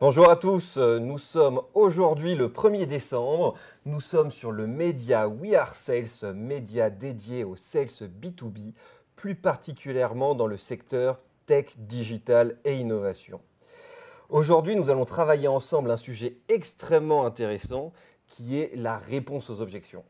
Bonjour à tous, nous sommes aujourd'hui le 1er décembre, nous sommes sur le média We Are Sales, média dédié au sales B2B, plus particulièrement dans le secteur tech, digital et innovation. Aujourd'hui, nous allons travailler ensemble un sujet extrêmement intéressant qui est la réponse aux objections.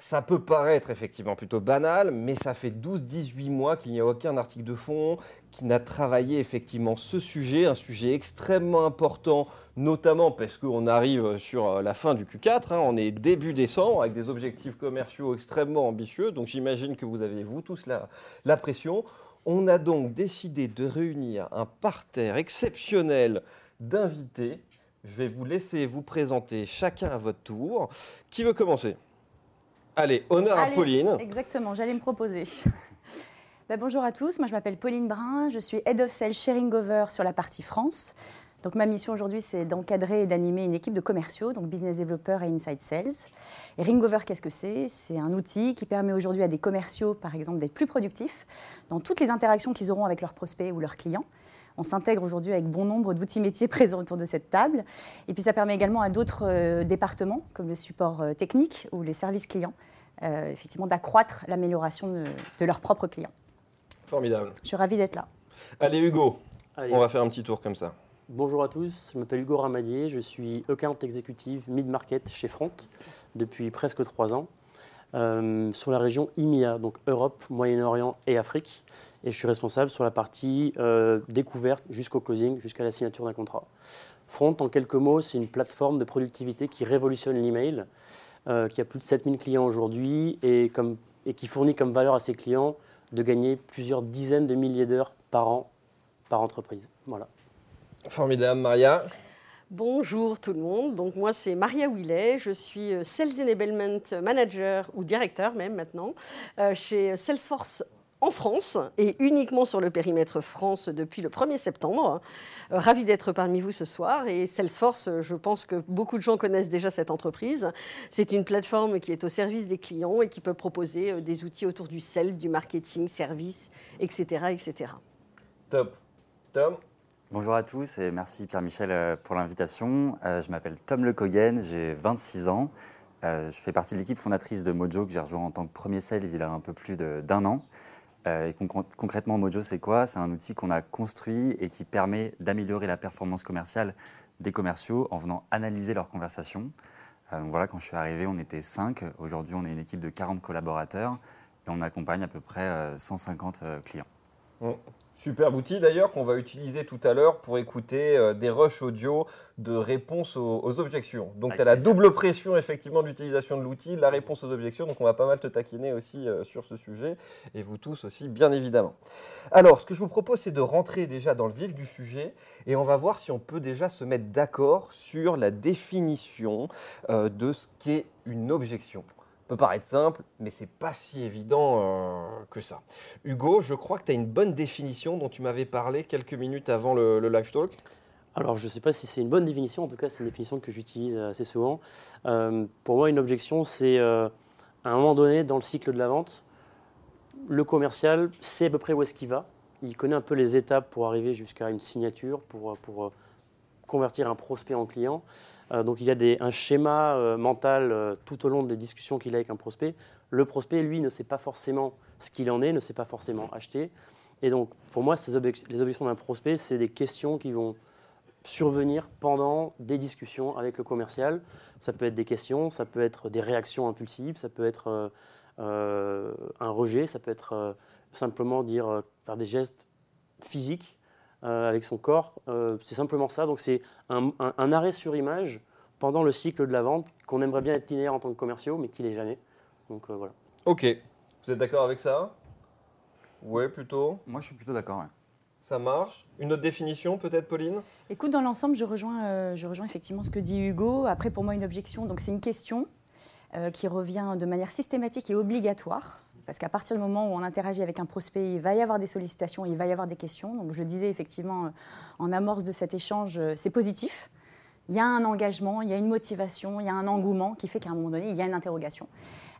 Ça peut paraître effectivement plutôt banal, mais ça fait 12-18 mois qu'il n'y a aucun article de fond qui n'a travaillé effectivement ce sujet, un sujet extrêmement important, notamment parce qu'on arrive sur euh, la fin du Q4, hein. on est début décembre avec des objectifs commerciaux extrêmement ambitieux, donc j'imagine que vous avez vous tous la, la pression. On a donc décidé de réunir un parterre exceptionnel d'invités. Je vais vous laisser vous présenter chacun à votre tour. Qui veut commencer? Allez, honneur à Pauline. Exactement, j'allais me proposer. Ben, bonjour à tous, moi je m'appelle Pauline Brun, je suis Head of Sales Sharing Over sur la partie France. Donc ma mission aujourd'hui c'est d'encadrer et d'animer une équipe de commerciaux, donc business developers et inside sales. Et Ringover, qu'est-ce que c'est? C'est un outil qui permet aujourd'hui à des commerciaux par exemple d'être plus productifs dans toutes les interactions qu'ils auront avec leurs prospects ou leurs clients. On s'intègre aujourd'hui avec bon nombre d'outils métiers présents autour de cette table. Et puis ça permet également à d'autres euh, départements, comme le support euh, technique ou les services clients, euh, effectivement d'accroître l'amélioration de, de leurs propres clients. Formidable. Je suis ravie d'être là. Allez Hugo, Allez. on va faire un petit tour comme ça. Bonjour à tous, je m'appelle Hugo Ramadier, je suis account exécutive mid-market chez Front depuis presque trois ans euh, sur la région IMIA, donc Europe, Moyen-Orient et Afrique. Et je suis responsable sur la partie euh, découverte jusqu'au closing, jusqu'à la signature d'un contrat. Front, en quelques mots, c'est une plateforme de productivité qui révolutionne l'email, euh, qui a plus de 7000 clients aujourd'hui et, qui fournit comme valeur à ses clients de gagner plusieurs dizaines de milliers d'heures par an par entreprise. Voilà. Formidable, Maria. Bonjour tout le monde, donc moi c'est Maria Willet, je suis euh, Sales Enablement Manager ou directeur même maintenant euh, chez Salesforce en France et uniquement sur le périmètre France depuis le 1er septembre. Euh, Ravi d'être parmi vous ce soir et Salesforce, je pense que beaucoup de gens connaissent déjà cette entreprise. C'est une plateforme qui est au service des clients et qui peut proposer des outils autour du sales, du marketing, service, etc. etc. Top. Bonjour à tous et merci Pierre-Michel euh, pour l'invitation. Euh, Je m'appelle Tom Le Cogen, j'ai 26 ans. Euh, Je fais partie de l'équipe fondatrice de Mojo que j'ai rejoint en tant que premier sales il y a un peu plus d'un an. Et concr- concrètement, Mojo, c'est quoi? C'est un outil qu'on a construit et qui permet d'améliorer la performance commerciale des commerciaux en venant analyser leurs conversations. Donc voilà, quand je suis arrivé, on était 5. Aujourd'hui, on est une équipe de 40 collaborateurs et on accompagne à peu près euh, 150 euh, clients. Super outil d'ailleurs qu'on va utiliser tout à l'heure pour écouter euh, des rushs audio de réponse aux, aux objections. Donc tu as la double pression effectivement de l'utilisation de l'outil, la réponse aux objections. Donc on va pas mal te taquiner aussi euh, sur ce sujet et vous tous aussi bien évidemment. Alors ce que je vous propose c'est de rentrer déjà dans le vif du sujet et on va voir si on peut déjà se mettre d'accord sur la définition euh, de ce qu'est une objection. Peut paraître simple, mais c'est pas si évident euh, que ça. Hugo, je crois que tu as une bonne définition dont tu m'avais parlé quelques minutes avant le, live talk. Alors, je ne sais pas si c'est une bonne définition, en tout cas, c'est une définition que j'utilise assez souvent. Euh, pour moi, une objection, c'est euh, à un moment donné, dans le cycle de la vente, le commercial sait à peu près où est-ce qu'il va. Il connaît un peu les étapes pour arriver jusqu'à une signature, pour, pour convertir un prospect en client. Euh, donc, il y a un schéma euh, mental euh, tout au long des discussions qu'il a avec un prospect. Le prospect, lui, ne sait pas forcément ce qu'il en est, ne sait pas forcément acheter. Et donc, pour moi, les objections d'un prospect, c'est des questions qui vont survenir pendant des discussions avec le commercial. Ça peut être des questions, ça peut être des réactions impulsives, ça peut être un rejet, ça peut être simplement dire, faire des gestes physiques euh, avec son corps. Euh, c'est simplement ça. Donc c'est un, un- un arrêt sur image pendant le cycle de la vente qu'on aimerait bien être linéaire en tant que commerciaux, mais qui l'est jamais. Donc euh, voilà. Ok. Vous êtes d'accord avec ça? Ouais, plutôt. Moi, je suis plutôt d'accord. ouais. Ça marche. Une autre définition, peut-être, Pauline? Écoute, dans l'ensemble, je rejoins, euh, je rejoins effectivement ce que dit Hugo. Après, pour moi, une objection, donc c'est une question euh, qui revient de manière systématique et obligatoire. Parce qu'à partir du moment où on interagit avec un prospect, il va y avoir des sollicitations, il va y avoir des questions. Donc je le disais effectivement euh, en amorce de cet échange, euh, c'est positif. Il y a un engagement, il y a une motivation, il y a un engouement qui fait qu'à un moment donné, il y a une interrogation.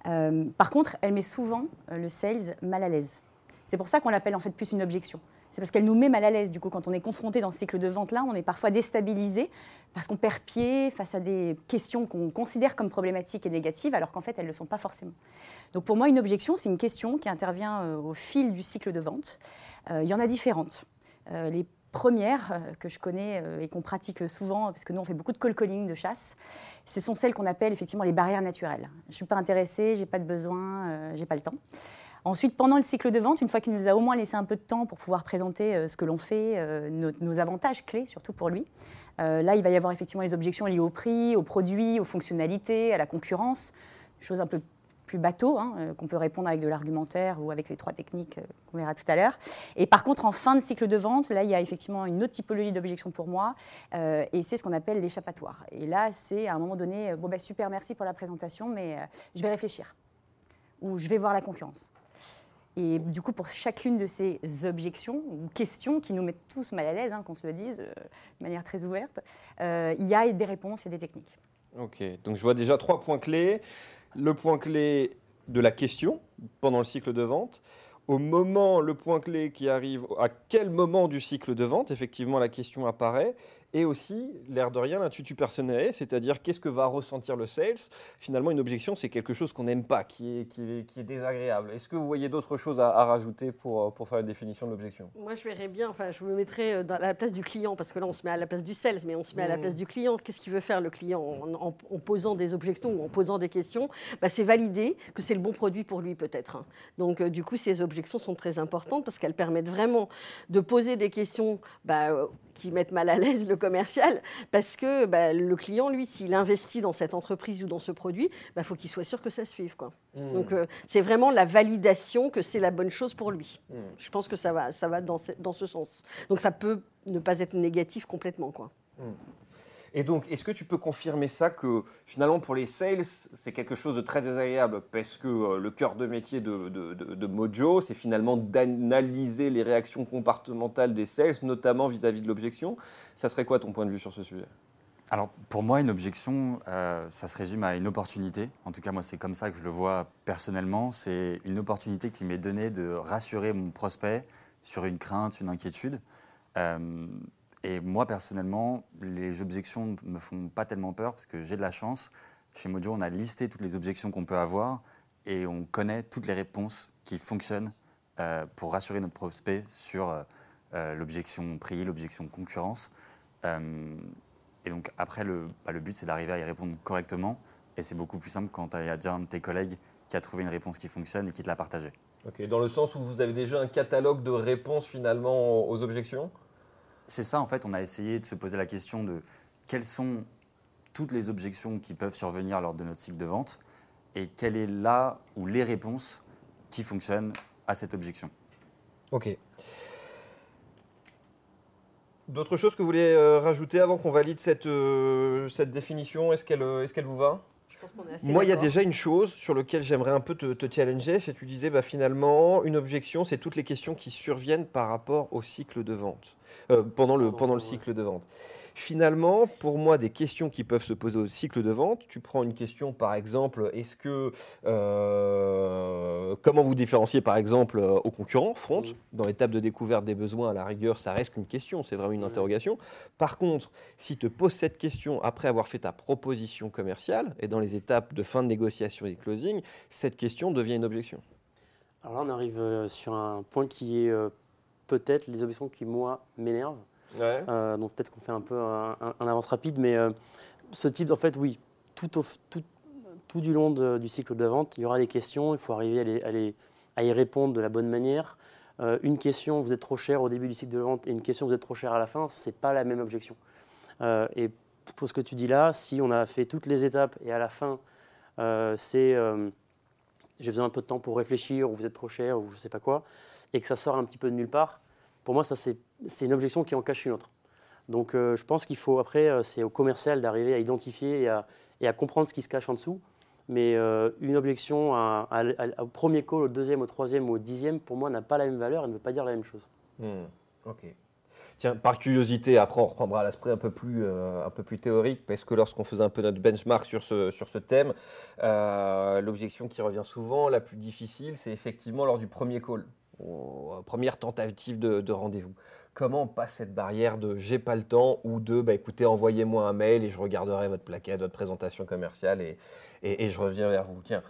Euh, par contre, elle met souvent le sales mal à l'aise. C'est pour ça qu'on l'appelle en fait plus une objection. C'est parce qu'elle nous met mal à l'aise. Du coup, quand on est confronté dans ce cycle de vente-là, on est parfois déstabilisé parce qu'on perd pied face à des questions qu'on considère comme problématiques et négatives, alors qu'en fait, elles ne le sont pas forcément. Donc pour moi, une objection, c'est une question qui intervient euh, au fil du cycle de vente. Euh, il y en a différentes. Euh, les premières que je connais et qu'on pratique souvent, parce que nous on fait beaucoup de call calling, de chasse, ce sont celles qu'on appelle effectivement les barrières naturelles. Je ne suis pas intéressée, j'ai pas de besoin, j'ai pas le temps. Ensuite, pendant le cycle de vente, une fois qu'il nous a au moins laissé un peu de temps pour pouvoir présenter ce que l'on fait, nos, avantages clés, surtout pour lui, là, il va y avoir effectivement les objections liées au prix, aux produits, aux fonctionnalités, à la concurrence, choses un peu plus bateau, hein, euh, qu'on peut répondre avec de l'argumentaire ou avec les trois techniques euh, qu'on verra tout à l'heure. Et par contre, en fin de cycle de vente, là, il y a effectivement une autre typologie d'objection pour moi, euh, et c'est ce qu'on appelle l'échappatoire. Et là, c'est à un moment donné, bon, bah, super, merci pour la présentation, mais je vais réfléchir, ou je vais voir la concurrence. Et du coup, pour chacune de ces objections ou questions qui nous mettent tous mal à l'aise, hein, qu'on se le dise de manière très ouverte, il y a des réponses et des techniques. Ok, donc je vois déjà trois points clés. Le point clé de la question pendant le cycle de vente, au moment, le point clé qui arrive, à quel moment du cycle de vente, effectivement, la question apparaît, et aussi, l'air de rien, l'intuitu personnel, c'est-à-dire qu'est-ce que va ressentir le sales? Finalement, une objection, c'est quelque chose qu'on n'aime pas, qui est, qui est, qui est désagréable. Est-ce que vous voyez d'autres choses à, rajouter pour, pour faire une définisation de l'objection? Moi, je verrais bien, enfin, je me mettrais euh, à la place du client, parce que là, on se met à la place du sales, mais on se met à la mmh. place du client. Qu'est-ce qu'il veut faire le client en, posant des objections ou en posant des questions? Bah, C'est valider que c'est le bon produit pour lui, peut-être. Donc, euh, du coup, ces objections sont très importantes parce qu'elles permettent vraiment de poser des questions bah, euh, qui mettent mal à l'aise le commercial, parce que bah, le client, lui, s'il investit dans cette entreprise ou dans ce produit, il bah, faut qu'il soit sûr que ça suive. Quoi. Mmh. Donc euh, c'est vraiment la validation que c'est la bonne chose pour lui. Mmh. Je pense que ça va, ça va dans, ce, dans ce sens. Donc ça peut ne pas être négatif complètement. Quoi. Mmh. Et donc, est-ce que tu peux confirmer ça que finalement pour les sales, c'est quelque chose de très désagréable? Parce que euh, le cœur de métier de, Mojo, c'est finalement d'analyser les réactions comportementales des sales, notamment vis-à-vis de l'objection. Ça serait quoi ton point de vue sur ce sujet? Alors pour moi, une objection, euh, ça se résume à une opportunité. En tout cas, moi, c'est comme ça que je le vois personnellement. C'est une opportunité qui m'est donnée de rassurer mon prospect sur une crainte, une inquiétude. Euh, et moi, personnellement, les objections ne me font pas tellement peur parce que j'ai de la chance. Chez Mojo, on a listé toutes les objections qu'on peut avoir et on connaît toutes les réponses qui fonctionnent euh, pour rassurer notre prospect sur euh, euh, l'objection prix, l'objection concurrence. et donc après, le, bah, le but, c'est d'arriver à y répondre correctement. Et c'est beaucoup plus simple quand il y a déjà un de tes collègues qui a trouvé une réponse qui fonctionne et qui te l'a partagée. Ok, dans le sens où vous avez déjà un catalogue de réponses finalement aux objections? C'est ça, en fait, on a essayé de se poser la question de quelles sont toutes les objections qui peuvent survenir lors de notre cycle de vente et quelle est là ou les réponses qui fonctionnent à cette objection. Ok. D'autres choses que vous voulez euh, rajouter avant qu'on valide cette, euh, cette définition? Est-ce qu'elle est qu'elle vous va? Moi, il y a déjà une chose sur laquelle j'aimerais un peu te, challenger, c'est que tu disais bah, finalement, une objection, c'est toutes les questions qui surviennent par rapport au cycle de vente, euh, pendant, le, pendant le cycle de vente. Finalement, pour moi, des questions qui peuvent se poser au cycle de vente, tu prends une question par exemple, est-ce que euh, comment vous différenciez par exemple euh, aux concurrents front dans l'étape de découverte des besoins à la rigueur, ça reste qu'une question, c'est vraiment une interrogation. Par contre, si tu te poses cette question après avoir fait ta proposition commerciale et dans les étapes de fin de négociation et de closing, cette question devient une objection. Alors là, on arrive euh, sur un point qui est peut-être les objections qui moi m'énervent. Euh, donc peut-être qu'on fait un peu un, avance rapide, mais euh, ce type, en fait, oui, tout, du long du cycle de vente, il y aura des questions, il faut arriver à, y répondre de la bonne manière. Euh, une question, vous êtes trop cher au début du cycle de vente, et une question, vous êtes trop cher à la fin, c'est pas la même objection. et pour ce que tu dis là, si on a fait toutes les étapes et à la fin, c'est j'ai besoin un peu de temps pour réfléchir, ou vous êtes trop cher, ou je sais pas quoi, et que ça sort un petit peu de nulle part, pour moi, ça, c'est une objection qui en cache une autre. Donc, euh, je pense qu'il faut, après, euh, c'est au commercial d'arriver à identifier et à, comprendre ce qui se cache en dessous. Mais euh, une objection au premier call, au deuxième, au troisième au dixième, pour moi, n'a pas la même valeur et ne veut pas dire la même chose. Hmm, ok. Tiens, par curiosité, après on reprendra l'aspect un peu plus, théorique, parce que lorsqu'on faisait un peu notre benchmark sur ce thème, l'objection qui revient souvent, la plus difficile, c'est effectivement lors du premier call aux premières tentatives de, de rendez-vous. Comment on passe cette barrière de j'ai pas le temps ou de bah, écoutez, envoyez-moi un mail et je regarderai votre plaquette, votre présentation commerciale et, et- et je reviens vers vous. Tiens,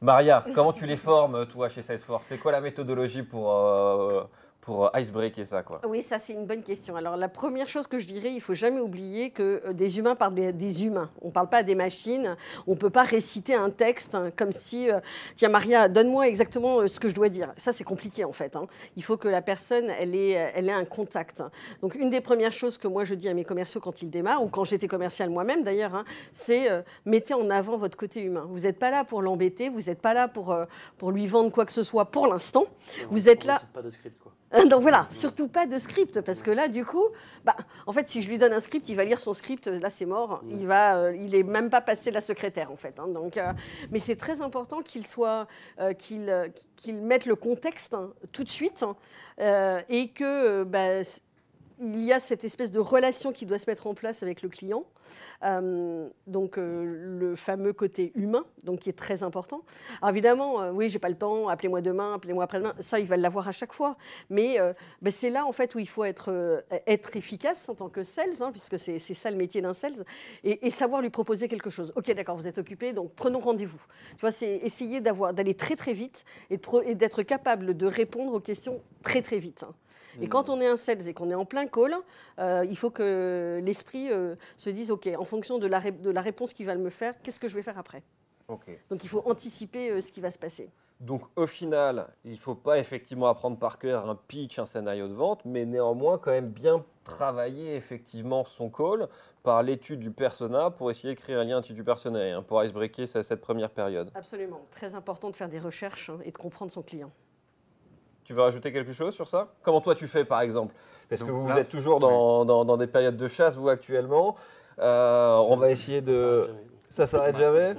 Maria, comment tu les formes, toi, chez Salesforce? C'est quoi la méthodologie pour, euh, pour icebreaker ça quoi Oui, ça c'est une bonne question. Alors la première chose que je dirais, il faut jamais oublier que euh, des humains parlent des, des humains. On ne parle pas des machines. On ne peut pas réciter un texte hein, comme si, euh, tiens Maria, donne-moi exactement euh, ce que je dois dire. Ça c'est compliqué en fait. hein. Il faut que la personne, elle ait, euh, elle ait un contact. Donc une des premières choses que moi je dis à mes commerciaux quand ils démarrent, ou quand j'étais commercial moi-même d'ailleurs, hein, c'est euh, mettez en avant votre côté humain. Vous n'êtes pas là pour l'embêter, vous n'êtes pas là pour, euh, pour lui vendre quoi que ce soit pour l'instant. Vous êtes là- pas de script, quoi. Donc voilà, surtout pas de script, parce que là, du coup, bah, en fait, si je lui donne un script, il va lire son script, là c'est mort, il va, euh, il est même pas passé la secrétaire en fait. hein. donc, euh, mais c'est très important qu'il soit, euh, qu'il, qu'il mette le contexte hein, tout de suite hein, et que bah, il y a cette espèce de relation qui doit se mettre en place avec le client. Euh, donc euh, le fameux côté humain, donc qui est très important. Alors évidemment, euh, oui, j'ai pas le temps, appelez-moi demain, appelez-moi après-demain, ça il va l'avoir à chaque fois. Mais euh, ben, c'est là en fait où il faut être, efficace en tant que sales, hein, puisque c'est ça le métier d'un sales, et, savoir lui proposer quelque chose. Ok, d'accord, vous êtes occupé, donc prenons rendez-vous. Tu vois, c'est essayer d'aller très très vite et d'être capable de répondre aux questions très très vite. hein. Et quand on est un sales et qu'on est en plein call, euh, il faut que l'esprit euh, se dise, OK, en fonction de la, ré- de la réponse qu'il va me faire, qu'est-ce que je vais faire après? Ok. Donc il faut anticiper euh, ce qui va se passer. Donc au final, il ne faut pas effectivement apprendre par cœur un pitch, un scénario de vente, mais néanmoins quand même bien travailler effectivement son call par l'étude du persona pour essayer de créer un lien du personnel, hein, pour icebreaker ce- cette première période. Absolument. Très important de faire des recherches hein, et de comprendre son client. Tu veux rajouter quelque chose sur ça? Comment toi tu fais par exemple? Parce que vous, là- êtes toujours dans, dans- dans des périodes de chasse, vous actuellement. Euh, on va essayer de... Ça s'arrête jamais?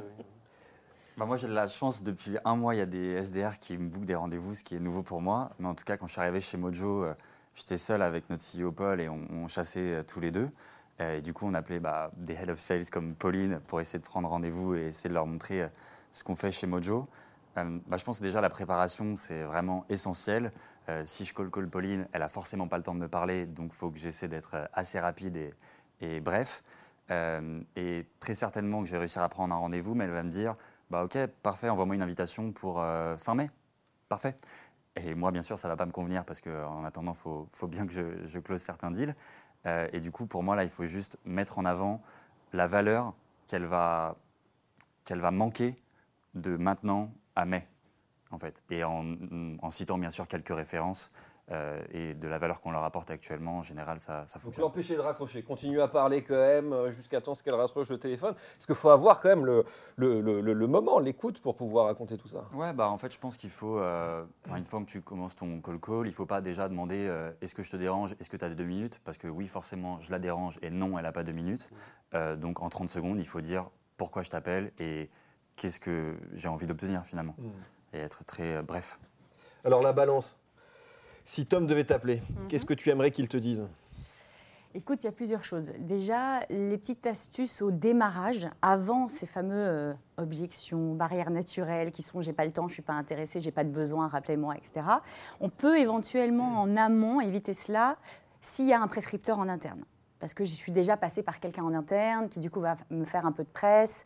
Bah, moi, j'ai de la chance, depuis un mois, il y a des SDR qui me bookent des rendez-vous, ce qui est nouveau pour moi. Mais en tout cas, quand je suis arrivé chez Mojo, euh, j'étais seul avec notre CEO Paul et on, on chassait euh, tous les deux. Et du coup, on appelait bah, des head of sales comme Pauline pour essayer de prendre rendez-vous et essayer de leur montrer ce qu'on fait chez Mojo. Euh, bah, je pense que déjà la préparation, c'est vraiment essentiel. Euh, si je call call Pauline, elle a forcément pas le temps de me parler, donc il faut que j'essaie d'être euh, assez rapide et, bref. Euh, et très certainement que je vais réussir à prendre un rendez-vous, mais elle va me dire bah ok, parfait, envoie-moi une invitation pour fin mai. Parfait. Et moi, bien sûr, ça va pas me convenir parce qu'en attendant, il faut, bien que je, je close certains deals. Et du coup, pour moi, là, il faut juste mettre en avant la valeur qu'elle va, qu'elle va manquer de maintenant à mai, en fait. Et en, en citant, bien sûr, quelques références euh, et de la valeur qu'on leur apporte actuellement, en général, ça, ça Donc fonctionne. l'empêcher de raccrocher, continue à parler quand même jusqu'à temps qu'elle raccroche le téléphone. Parce qu'il faut avoir quand même le, le, le- moment, l'écoute pour pouvoir raconter tout ça. Ouais, bah en fait, je pense qu'il faut, euh, une fois que tu commences ton call call, il faut pas déjà demander euh, est-ce que je te dérange, est-ce que tu as deux minutes? Parce que oui, forcément, je la dérange et non, elle n'a pas deux minutes. Donc en 30 secondes, il faut dire pourquoi je t'appelle et qu'est-ce que j'ai envie d'obtenir finalement. Et être très euh, bref. Alors la balance. Si Tom devait t'appeler, Mhm. qu'est-ce que tu aimerais qu'il te dise? Écoute, il y a plusieurs choses. Déjà, les petites astuces au démarrage, avant ces fameux euh, objections, barrières naturelles qui sont j'ai pas le temps, je suis pas intéressé, j'ai pas de besoin, rappelez-moi, etc. On peut éventuellement en amont éviter cela s'il y a un prescripteur en interne. Parce que je suis déjà passée par quelqu'un en interne qui du coup va me faire un peu de presse,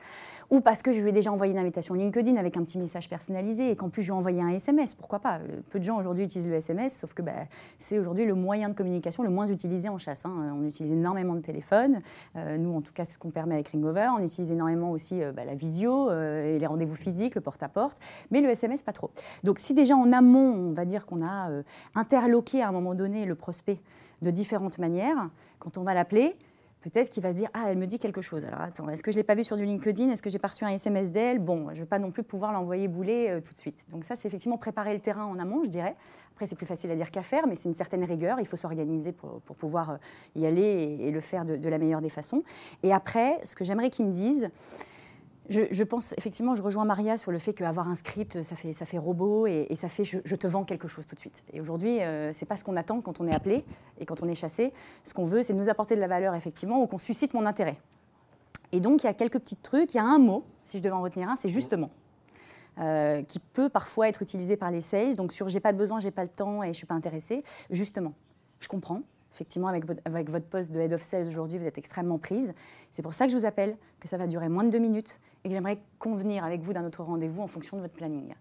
ou parce que je lui ai déjà envoyé une invitation LinkedIn avec un petit message personnalisé et qu'en plus je lui ai envoyé un SMS, pourquoi pas? Euh, Peu de gens aujourd'hui utilisent le SMS, sauf que bah, c'est aujourd'hui le moyen de communication le moins utilisé en chasse. hein. On utilise énormément de téléphones. Euh, nous, en tout cas, ce qu'on permet avec Ringover. On utilise énormément aussi euh, bah, la visio euh, et les rendez-vous physiques, le porte-à-porte. Mais le SMS, pas trop. Donc, si déjà en amont, on va dire qu'on a euh, interloqué à un moment donné le prospect de différentes manières, quand on va l'appeler, Peut-être qu'il va se dire Ah, elle me dit quelque chose. Alors attends, est-ce que je ne l'ai pas vu sur du LinkedIn? Est-ce que j'ai pas reçu un SMS d'elle? Bon, je ne vais pas non plus pouvoir l'envoyer bouler euh, tout de suite. Donc, ça, c'est effectivement préparer le terrain en amont, je dirais. Après, c'est plus facile à dire qu'à faire, mais c'est une certaine rigueur. Il faut s'organiser pour, pour pouvoir euh, y aller et, le faire de, de la meilleure des façons. Et après, ce que j'aimerais qu'ils me disent, je, pense effectivement, je rejoins Maria sur le fait qu'avoir un script, ça fait, ça fait robot et, ça fait je, je te vends quelque chose tout de suite. Et aujourd'hui, euh, c'est pas ce qu'on attend quand on est appelé et quand on est chassé. Ce qu'on veut, c'est nous apporter de la valeur effectivement ou qu'on suscite mon intérêt. Et donc, il y a quelques petits trucs. Il y a un mot, si je devais en retenir un, c'est justement. euh, qui peut parfois être utilisé par les sales. Donc sur j'ai pas de besoin, j'ai pas le temps et je suis pas intéressé. Justement, je comprends. Effectivement, avec votre, poste de head of sales aujourd'hui, vous êtes extrêmement prise. C'est pour ça que je vous appelle, que ça va durer moins de deux minutes et que j'aimerais convenir avec vous d'un autre rendez-vous en fonction de votre planning.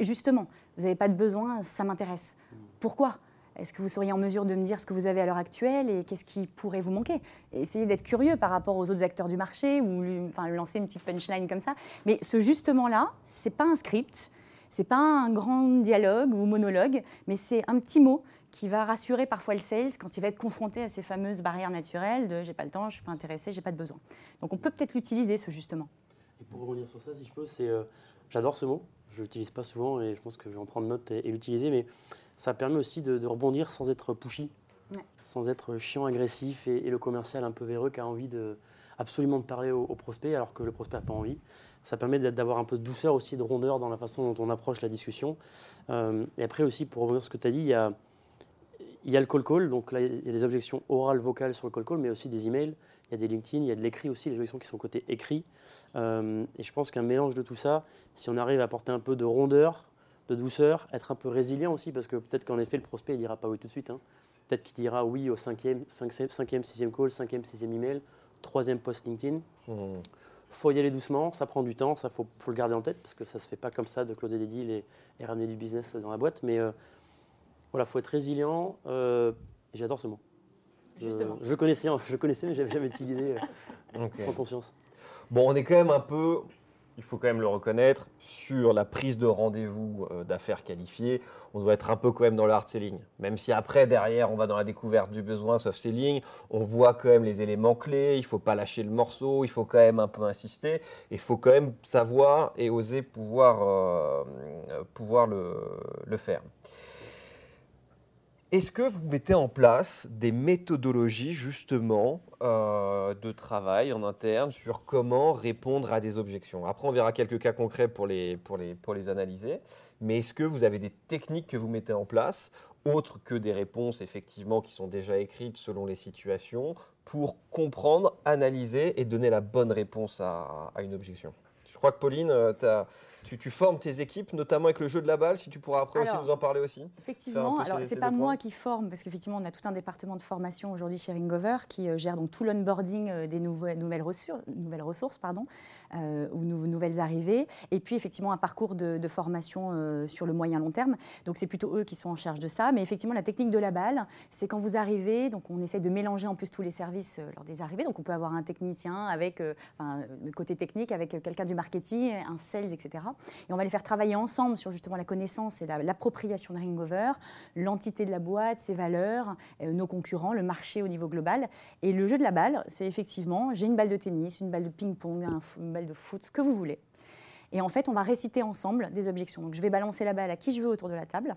Justement, vous n'avez pas de besoin, ça m'intéresse. Pourquoi? Est-ce que vous seriez en mesure de me dire ce que vous avez à l'heure actuelle et qu'est-ce qui pourrait vous manquer? Essayez d'être curieux par rapport aux autres acteurs du marché ou enfin, lancer une petite punchline comme ça. Mais ce justement-là, c'est pas un script, c'est pas un grand dialogue ou monologue, mais c'est un petit mot qui va rassurer parfois le sales quand il va être confronté à ces fameuses barrières naturelles de j'ai pas le temps, je suis pas intéressé, j'ai pas de besoin. Donc on peut peut-être l'utiliser ce justement. Et pour revenir sur ça, si je peux, c'est euh, j'adore ce mot. Je l'utilise pas souvent et je pense que je vais en prendre note et l'utiliser, mais ça permet aussi de, rebondir sans être pushy, sans être chiant, agressif et, le commercial un peu véreux qui a envie de, absolument de parler au, prospect alors que le prospect n'a pas envie. Ça permet d'avoir un peu de douceur aussi, de rondeur dans la façon dont on approche la discussion. Euh, et après aussi, pour revenir sur ce que tu as dit, il y a, il y a le call call, donc là il y a des objections orales, vocales sur le call call, mais aussi des emails, il y a des LinkedIn, il y a de l'écrit aussi, les objections qui sont côté écrit. Euh, et je pense qu'un mélange de tout ça, si on arrive à apporter un peu de rondeur, de douceur, être un peu résilient aussi, parce que peut-être qu'en effet, le prospect, il dira pas oui tout de suite. Hein. Peut-être qu'il dira oui au cinquième, cinquième, sixième call, cinquième, sixième email, troisième post LinkedIn. Il mmh. faut y aller doucement, ça prend du temps, ça faut, faut le garder en tête, parce que ça se fait pas comme ça de closer des deals et, ramener du business dans la boîte. Mais euh, voilà, faut être résilient. Euh, J'adore ce mot. Justement. Je, connaissais, je connaissais, mais j'avais jamais utilisé euh, en conscience. Bon, on est quand même un peu il faut quand même le reconnaître, sur la prise de rendez-vous euh, d'affaires qualifiées, on doit être un peu quand même dans le hard selling. Même si après, derrière, on va dans la découverte du besoin, soft selling, on voit quand même les éléments clés, il ne faut pas lâcher le morceau, il faut quand même un peu insister, il faut quand même savoir et oser pouvoir, euh, pouvoir le, le faire. Est-ce que vous mettez en place des méthodologies justement euh, de travail en interne sur comment répondre à des objections? Après, on verra quelques cas concrets pour les, pour les, pour les analyser. Mais est-ce que vous avez des techniques que vous mettez en place, autres que des réponses effectivement qui sont déjà écrites selon les situations, pour comprendre, analyser et donner la bonne réponse à, à une objection? Je crois que Pauline, euh, tu as tu, formes tes équipes, notamment avec le jeu de la balle, si tu pourras après aussi nous en parler aussi. Effectivement, alors c'est pas moi qui forme, parce qu'effectivement on a tout un département de formation aujourd'hui chez Ringover qui euh, gère donc tout l'onboarding euh, des nouvelles, nouvelles, ressources, nouvelles ressources pardon, euh, ou nouvelles arrivées, et puis effectivement un parcours de, formation sur le moyen long terme. Donc c'est plutôt eux qui sont en charge de ça. Mais effectivement la technique de la balle, c'est quand vous arrivez, donc on essaie de mélanger en plus tous les services lors des arrivées. Donc on peut avoir un technicien avec le côté technique, avec quelqu'un du marketing, un sales, etc. Et on va les faire travailler ensemble sur justement la connaissance et l'appropriation de Ringover, l'entité de la boîte, ses valeurs, euh, nos concurrents, le marché au niveau global. Et le jeu de la balle, c'est effectivement, j'ai une balle de tennis, une balle de ping-pong, une balle de foot, ce que vous voulez. Et en fait, on va réciter ensemble des objections. Donc je vais balancer la balle à qui je veux autour de la table,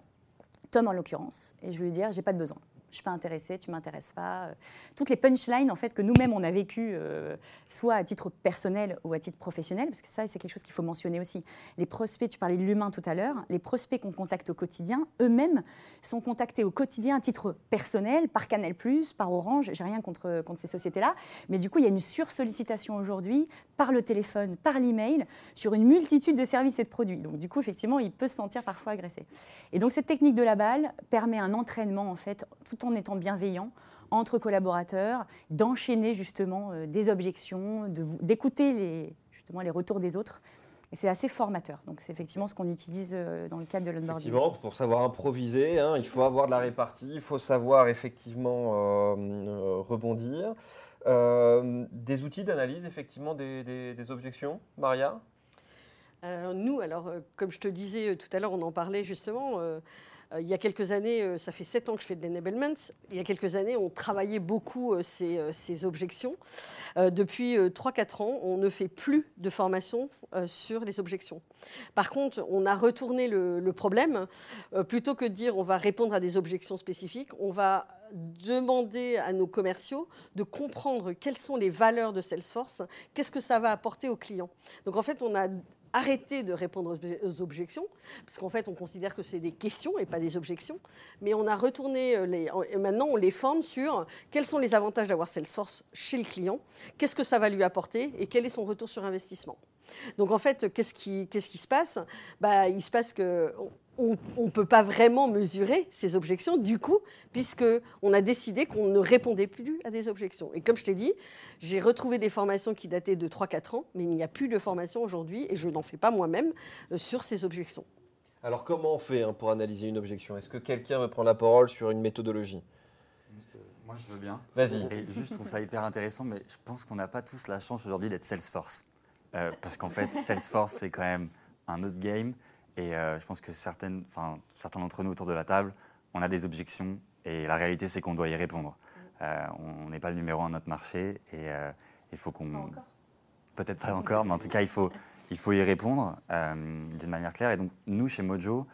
Tom en l'occurrence, et je vais lui dire, j'ai pas de besoin je suis pas intéressée, tu m'intéresses pas. Euh, toutes les punchlines en fait que nous-mêmes on a vécu, euh, soit à titre personnel ou à titre professionnel, parce que ça c'est quelque chose qu'il faut mentionner aussi. Les prospects, tu parlais de l'humain tout à l'heure, les prospects qu'on contacte au quotidien, eux-mêmes sont contactés au quotidien à titre personnel, par Canal+, par Orange. J'ai rien contre contre ces sociétés-là, mais du coup il y a une sursollicitation aujourd'hui par le téléphone, par l'email, sur une multitude de services et de produits. Donc du coup effectivement il peut se sentir parfois agressé. Et donc cette technique de la balle permet un entraînement en fait tout en étant bienveillant entre collaborateurs, d'enchaîner justement euh, des objections, d'écouter les, justement les retours des autres. Et c'est assez formateur. Donc c'est effectivement ce qu'on utilise euh, dans le cadre de l'onboarding. Effectivement, pour savoir improviser, hein, il faut avoir de la répartie, il faut savoir effectivement euh, rebondir. des outils d'analyse effectivement des, des, objections, Maria? Nous, alors comme je te disais tout à l'heure, on en parlait justement. Euh, il y a quelques années, euh, ça fait sept ans que je fais de l'enablement. Il y a quelques années, on travaillait beaucoup euh, ces, objections. depuis 3-4 ans, on ne fait plus de formation sur les objections. Par contre, on a retourné le, problème. plutôt que de dire on va répondre à des objections spécifiques, on va demander à nos commerciaux de comprendre quelles sont les valeurs de Salesforce, qu'est-ce que ça va apporter aux clients. Donc en fait, on a arrêté de répondre aux objections, parce qu'en fait, on considère que c'est des questions et pas des objections. Mais on a retourné euh, les. Et maintenant, on les forme sur quels sont les avantages d'avoir Salesforce chez le client, qu'est-ce que ça va lui apporter et quel est son retour sur investissement. Donc en fait, qu'est-ce qui, qu'est-ce qui se passe? Bah, Il se passe que on ne peut pas vraiment mesurer ces objections, du coup, puisqu'on a décidé qu'on ne répondait plus à des objections. Et comme je t'ai dit, j'ai retrouvé des formations qui dataient de 3-4 ans, mais il n'y a plus de formation aujourd'hui, et je n'en fais pas moi-même, euh, sur ces objections. Alors comment on fait hein, pour analyser une objection? Est-ce que quelqu'un veut prendre la parole sur une méthodologie? Moi, je veux bien. Vas-y. Et juste, je trouve ça hyper intéressant, mais je pense qu'on n'a pas tous la chance aujourd'hui d'être Salesforce. Euh, parce qu'en fait, Salesforce, c'est quand même un autre game. Et euh, je pense que certaines, certains d'entre nous autour de la table, on a des objections et la réalité, c'est qu'on doit y répondre. Euh, on n'est pas le numéro un de notre marché et euh, il faut qu'on. Peut-être pas encore, mais en tout cas, il faut, il faut y répondre d'une manière claire. Et donc, nous, chez Mojo,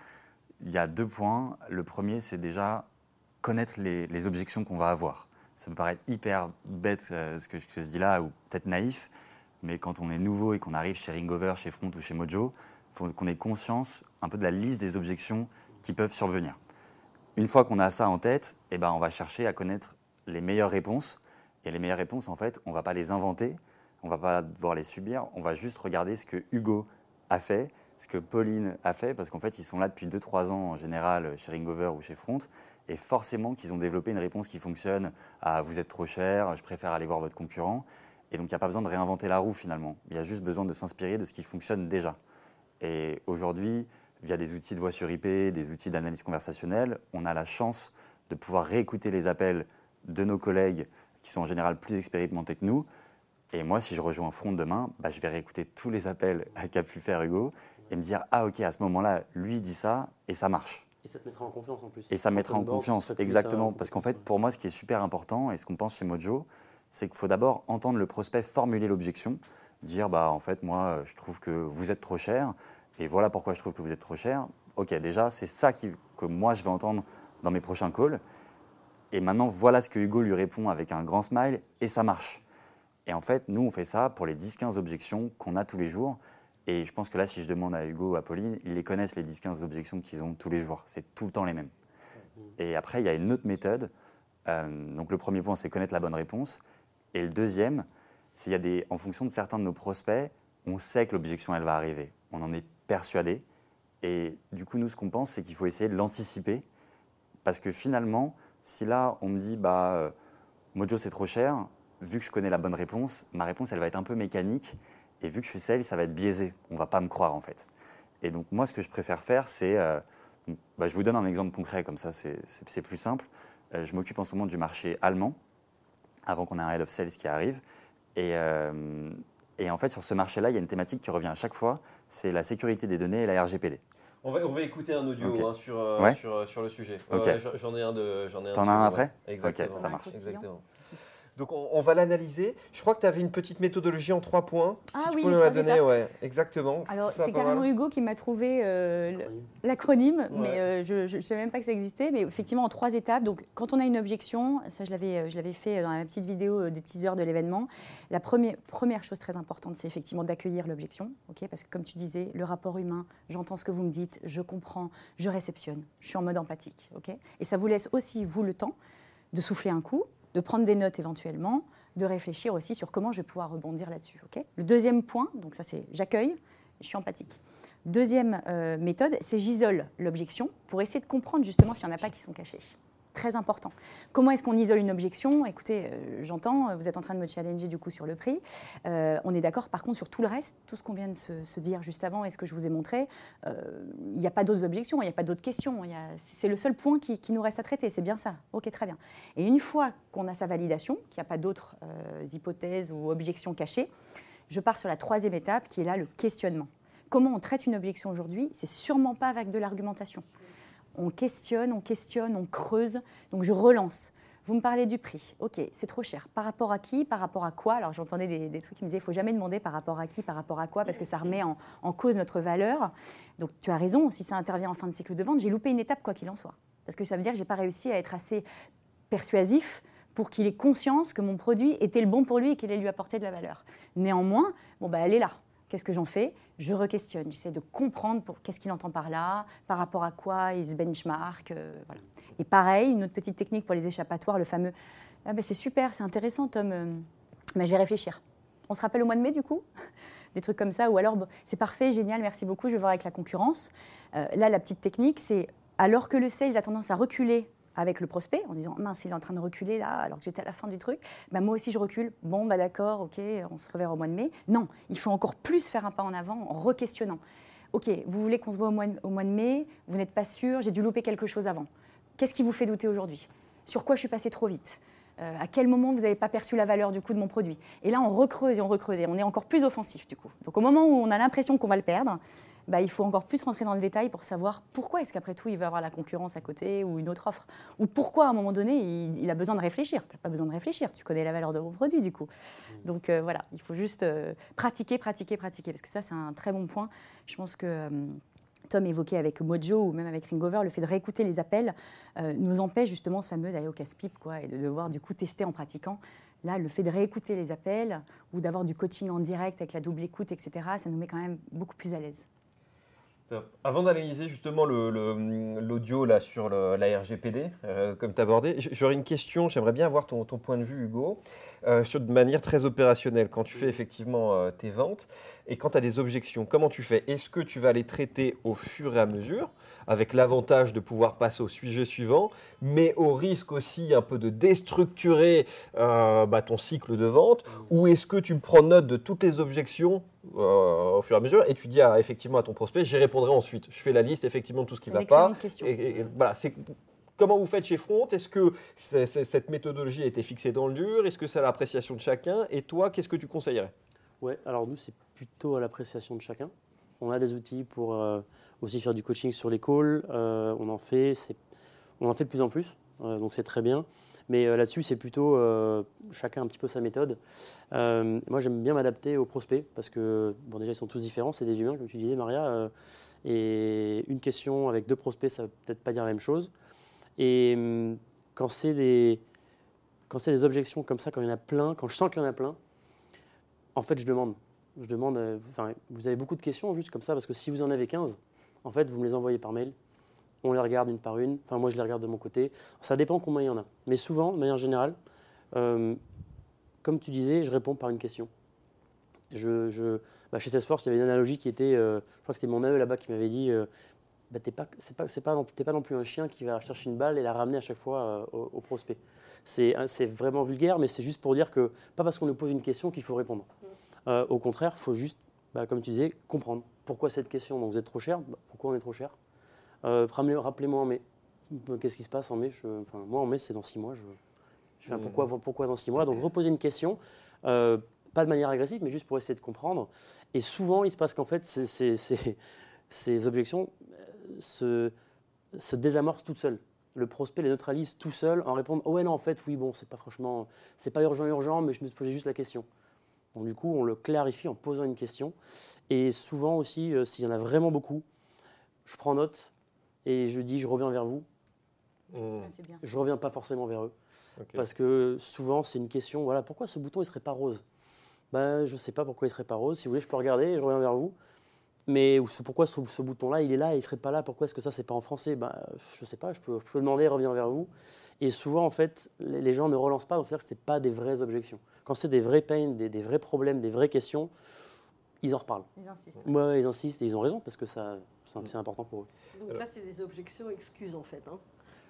il y a deux points. Le premier, c'est déjà connaître les, les objections qu'on va avoir. Ça me paraît hyper bête ce que, je dis là, ou peut-être naïf, mais quand on est nouveau et qu'on arrive chez Ringover, chez Front ou chez Mojo, faut qu'on ait conscience un peu de la liste des objections qui peuvent survenir. Une fois qu'on a ça en tête, eh ben, on va chercher à connaître les meilleures réponses. Et les meilleures réponses, en fait, on ne va pas les inventer, on ne va pas devoir les subir, on va juste regarder ce que Hugo a fait, ce que Pauline a fait, parce qu'en fait, ils sont là depuis 2-3 ans en général chez Ringover ou chez Front, et forcément qu'ils ont développé une réponse qui fonctionne à vous êtes trop cher, je préfère aller voir votre concurrent. Et donc, il n'y a pas besoin de réinventer la roue finalement. Il y a juste besoin de s'inspirer de ce qui fonctionne déjà. Et aujourd'hui, via des outils de voix sur IP, des outils d'analyse conversationnelle, on a la chance de pouvoir réécouter les appels de nos collègues qui sont en général plus expérimentés que nous. Et moi, si je rejoins Front demain, bah, je vais réécouter tous les appels qu'a pu faire Hugo et me dire Ah, ok, à ce moment-là, lui dit ça et ça marche. Et ça te mettra en confiance en plus. Et ça mettra en confiance, exactement. Parce qu'en fait, pour moi, ce qui est super important et ce qu'on pense chez Mojo, c'est qu'il faut d'abord entendre le prospect formuler l'objection dire bah en fait moi je trouve que vous êtes trop cher et voilà pourquoi je trouve que vous êtes trop cher. Ok, déjà c'est ça qui, que moi je vais entendre dans mes prochains calls. Et maintenant voilà ce que Hugo lui répond avec un grand smile et ça marche. Et en fait nous on fait ça pour les 10-15 objections qu'on a tous les jours. Et je pense que là si je demande à Hugo ou à Pauline, ils les connaissent les 10-15 objections qu'ils ont tous les jours. C'est tout le temps les mêmes. Et après il y a une autre méthode. Euh, donc le premier point c'est connaître la bonne réponse. Et le deuxième, s'il y a des, en fonction de certains de nos prospects, on sait que l'objection, elle va arriver. On en est persuadé. Et du coup, nous, ce qu'on pense, c'est qu'il faut essayer de l'anticiper. Parce que finalement, si là, on me dit, bah, euh, Mojo, c'est trop cher, vu que je connais la bonne réponse, ma réponse, elle va être un peu mécanique. Et vu que je suis celle, ça va être biaisé. On va pas me croire, en fait. Et donc, moi, ce que je préfère faire, c'est. Euh, bah, je vous donne un exemple concret, comme ça, c'est plus simple. Euh, je m'occupe en ce moment du marché allemand, avant qu'on ait un head of sales qui arrive. Euh, et, en fait, sur ce marché-là, il y a une thématique qui revient à chaque fois, c'est la sécurité des données et la RGPD. On va, on va écouter un audio hein, sur, euh, sur, euh, sur, le sujet. j'en ai un de. T'en as un après? Exactement. Ok, ça marche. Exactement. Donc on, va l'analyser. Je crois que tu avais une petite méthodologie en trois points. Ah si oui, tu peux nous la donner, ouais, exactement. Alors c'est carrément Hugo qui m'a trouvé euh, l'acronyme, mais euh, je ne savais même pas que ça existait. Mais effectivement en trois étapes. Donc quand on a une objection, ça je l'avais, euh, je l'avais fait dans la petite vidéo des teasers de l'événement. La première, première chose très importante, c'est effectivement d'accueillir l'objection, ok Parce que comme tu disais, le rapport humain, j'entends ce que vous me dites, je comprends, je réceptionne, je suis en mode empathique, ok Et ça vous laisse aussi vous le temps de souffler un coup, de prendre des notes éventuellement, de réfléchir aussi sur comment je vais pouvoir rebondir là-dessus. le deuxième point, donc ça c'est j'accueille, je suis empathique. Deuxième euh, méthode, c'est j'isole l'objection pour essayer de comprendre justement s'il n'y en a pas qui sont cachés très important. Comment est-ce qu'on isole une objection? Écoutez, euh, j'entends, vous êtes en train de me challenger du coup sur le prix. Euh, on est d'accord par contre sur tout le reste, tout ce qu'on vient de se, dire juste avant et ce que je vous ai montré. Euh, il n'y a pas d'autres objections, il n'y a pas d'autres questions. C'est le seul point qui, nous reste à traiter, c'est bien ça. Ok, très bien. Et une fois qu'on a sa validation, qu'il n'y a pas d'autres hypothèses ou objections cachées, je pars sur la troisième étape qui est là le questionnement. Comment on traite une objection aujourd'hui? C'est sûrement pas avec de l'argumentation on questionne, on questionne, on creuse. Donc je relance. Vous me parlez du prix. Ok, c'est trop cher. Par rapport à qui? Par rapport à quoi? Alors j'entendais des, trucs qui me disaient, il faut jamais demander par rapport à qui, par rapport à quoi, parce que ça remet en, cause notre valeur. Donc tu as raison, si ça intervient en fin de cycle de vente, j'ai loupé une étape quoi qu'il en soit. Parce que ça veut dire que j'ai pas réussi à être assez persuasif pour qu'il ait conscience que mon produit était le bon pour lui et qu'il allait lui apporter de la valeur. Néanmoins, bon bah elle est là. Qu'est-ce que j'en fais? Je re-questionne, j'essaie de comprendre pour qu'est-ce qu'il entend par là, par rapport à quoi il se benchmark. euh, voilà. Et pareil, une autre petite technique pour les échappatoires, le fameux ah ben c'est super, c'est intéressant, Tom, euh, ben, je vais réfléchir. On se rappelle au mois de mai, du coup Des trucs comme ça, ou alors c'est parfait, génial, merci beaucoup, je vais voir avec la concurrence. Euh, là, la petite technique, c'est alors que le sales a tendance à reculer avec le prospect en disant mince, il est en train de reculer là, alors que j'étais à la fin du truc. Ben, moi aussi, je recule. Bon, bah d'accord, ok, on se reverra au mois de mai. Non, il faut encore plus faire un pas en avant en re-questionnant. Ok, vous voulez qu'on se voit au mois, de, au mois de mai, vous n'êtes pas sûr, j'ai dû louper quelque chose avant. Qu'est-ce qui vous fait douter aujourd'hui? Sur quoi je suis passé trop vite? Euh, À quel moment vous n'avez pas perçu la valeur du coup de mon produit? Et là, on recreuse et on recreuse et on est encore plus offensif du coup. Donc au moment où on a l'impression qu'on va le perdre, bah, il faut encore plus rentrer dans le détail pour savoir pourquoi est-ce qu'après tout il va avoir la concurrence à côté ou une autre offre. Ou pourquoi à un moment donné il, il a besoin de réfléchir. Tu n'as pas besoin de réfléchir, tu connais la valeur de mon produit du coup. Donc euh, voilà, il faut juste euh, pratiquer, pratiquer, pratiquer. Parce que ça c'est un très bon point. Je pense que... euh, Tom évoquait avec Mojo ou même avec Ringover, le fait de réécouter les appels euh, nous empêche justement ce fameux d'aller au casse-pipe quoi, et de devoir du coup tester en pratiquant. Là, le fait de réécouter les appels ou d'avoir du coaching en direct avec la double écoute, etc., ça nous met quand même beaucoup plus à l'aise. Avant d'analyser justement le- le- l'audio là sur le- la RGPD, euh, comme tu abordé, j'aurais une question, j'aimerais bien avoir ton, ton point de vue Hugo, euh, sur, de manière très opérationnelle. Quand tu fais effectivement euh, tes ventes et quand tu as des objections, comment tu fais? Est-ce que tu vas les traiter au fur et à mesure, avec l'avantage de pouvoir passer au sujet suivant, mais au risque aussi un peu de déstructurer bah, ton cycle de vente, ou est-ce que tu prends note de toutes les objections euh, au fur et à mesure et tu dis à- effectivement à ton prospect, j'y répondrai ensuite. Je fais la liste effectivement de tout ce qui ne va pas. question. Et, et- et voilà, c'est comment vous faites chez Front? Est-ce que c'est- c'est- cette méthodologie a été fixée dans le dur? Est-ce que c'est à l'appréciation de chacun? Et toi, qu'est-ce que tu conseillerais? Ouais, alors nous, c'est plutôt à l'appréciation de chacun. On a des outils pour euh, aussi faire du coaching sur les calls. euh, on en fait, c'est- on en fait de plus en plus, euh, donc c'est très bien. Mais euh, là-dessus, c'est plutôt euh, chacun un petit peu sa méthode. Euh, moi, j'aime bien m'adapter aux prospects parce que, bon, déjà, ils sont tous différents, c'est des humains, comme tu disais, Maria. et une question avec deux prospects, ça ne veut peut-être pas dire la même chose. Et hum, quand c'est des, quand c'est des objections comme ça, quand il y en a plein, quand je sens qu'il y en a plein, en fait, je demande. Je demande, enfin, vous avez beaucoup de questions juste comme ça, parce que si vous en avez 15, en fait, vous me les envoyez par mail. On les regarde une par une. Enfin, moi, je les regarde de mon côté. Ça dépend combien il y en a. Mais souvent, de manière générale, euh, comme tu disais, je réponds par une question. Je, bah, chez Salesforce, il y avait une analogie qui était, euh, je crois que c'était mon AE là-bas qui m'avait dit, euh, bah, t'es pas, c'est pas, pas, non- pas non plus un chien qui va chercher une balle et la ramener à chaque fois euh, au, prospect. C'est, hein, c'est vraiment vulgaire, mais c'est juste pour dire que pas parce qu'on nous pose une question qu'il faut répondre. Au contraire, il faut juste, bah, comme tu disais, comprendre pourquoi cette question. Donc vous êtes trop cher, Bah, pourquoi on est trop cher? Euh, rappelez- Rappelez-moi en mai. Euh, Qu'est-ce qui se passe en mai? Je- enfin, Moi, en mai, c'est dans six mois. Je, je fais Mhm. pourquoi, pourquoi dans six mois? Donc reposer une question, euh, pas de manière agressive, mais juste pour essayer de comprendre. Et souvent, il se passe qu'en fait, ces, ces- ces- ces objections se, se désamorcent toutes seules. Le prospect les neutralise tout seul en répondant Oh ouais, non, en fait, oui, bon, c'est pas franchement, c'est pas urgent, urgent, mais je me posais juste la question. Donc, du coup, on le clarifie en posant une question. Et souvent aussi, euh, s'il y en a vraiment beaucoup, je prends note et je dis Je reviens vers vous. Bien. Je reviens pas forcément vers eux. Parce que souvent, c'est une question, voilà, pourquoi ce bouton, il serait pas rose? Ben, Je ne sais pas pourquoi il serait pas rose. Si vous voulez, je peux regarder et je reviens vers vous. Mais pourquoi ce, ce bouton-là, il est là et il ne serait pas là? Pourquoi est-ce que ça, c'est pas en français? Ben, Je ne sais pas, je peux, je peux demander, reviens vers vous. Et souvent, en fait, les, les gens ne relancent pas, donc c'est-à-dire que ce pas des vraies objections. Quand c'est des vrais pains, des, des vrais problèmes, des vraies questions, ils en reparlent. Ils insistent. Moi, ils insistent et ils ont raison parce que ça, c'est c'est important pour eux. Donc là, c'est des objections excuses en fait, hein,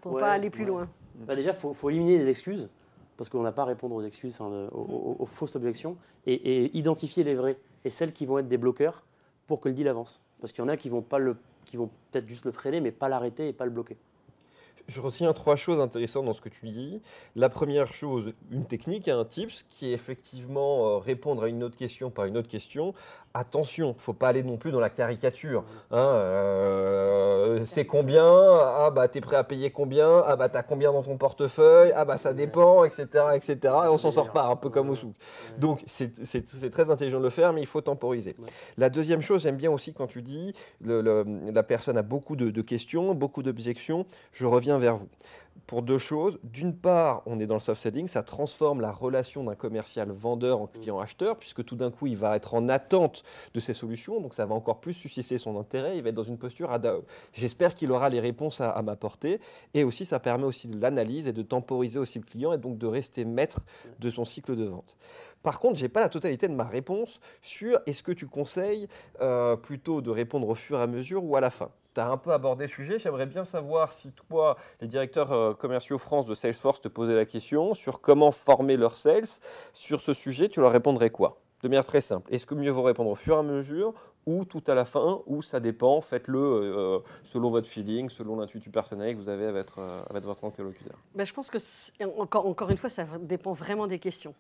pour Ouais, pas aller plus ouais. loin. Bah déjà, il faut, faut éliminer les excuses, parce qu'on n'a pas à répondre aux excuses, enfin, de- aux, aux- aux fausses objections, et, et identifier les vraies, et celles qui vont être des bloqueurs pour que le deal avance. Parce qu'il y en a qui vont, pas le, qui vont peut-être juste le freiner, mais pas l'arrêter et pas le bloquer. Je retiens trois choses intéressantes dans ce que tu dis. La première chose, une technique, un tips, qui est effectivement euh, répondre à une autre question par une autre question. Attention, faut pas aller non plus dans la caricature. hein, euh, c'est combien Ah bah t'es prêt à payer combien Ah bah t'as combien dans ton portefeuille Ah bah ça dépend, etc., etc. Et on s'en sort pas, un peu comme au souk. Donc c'est très intelligent de le faire, mais il faut temporiser. La deuxième chose, j'aime bien aussi quand tu dis le- le- la personne a beaucoup de, de questions, beaucoup d'objections. Je reviens vers vous pour deux choses. D'une part, on est dans le soft selling, ça transforme la relation d'un commercial vendeur en client acheteur, puisque tout d'un coup, il va être en attente de ces solutions, donc ça va encore plus susciter son intérêt, il va être dans une posture ad J'espère qu'il aura les réponses à, m'apporter, et aussi ça permet aussi de l'analyse et de temporiser aussi le client, et donc de rester maître de son cycle de vente. Par contre, je n'ai pas la totalité de ma réponse sur est-ce que tu conseilles euh, plutôt de répondre au fur et à mesure ou à la fin un peu abordé le sujet. J'aimerais bien savoir si toi, les directeurs euh, commerciaux France de Salesforce te posaient la question sur comment former leurs sales. Sur ce sujet, tu leur répondrais quoi? De manière très simple. Est-ce que mieux vaut répondre au fur et à mesure ou tout à la fin, ou ça dépend, faites-le euh, selon votre feeling, selon l'intuition personnelle que vous avez avec, euh, votre interlocuteur? Ben, Je pense que, encore une fois, ça dépend vraiment des questions.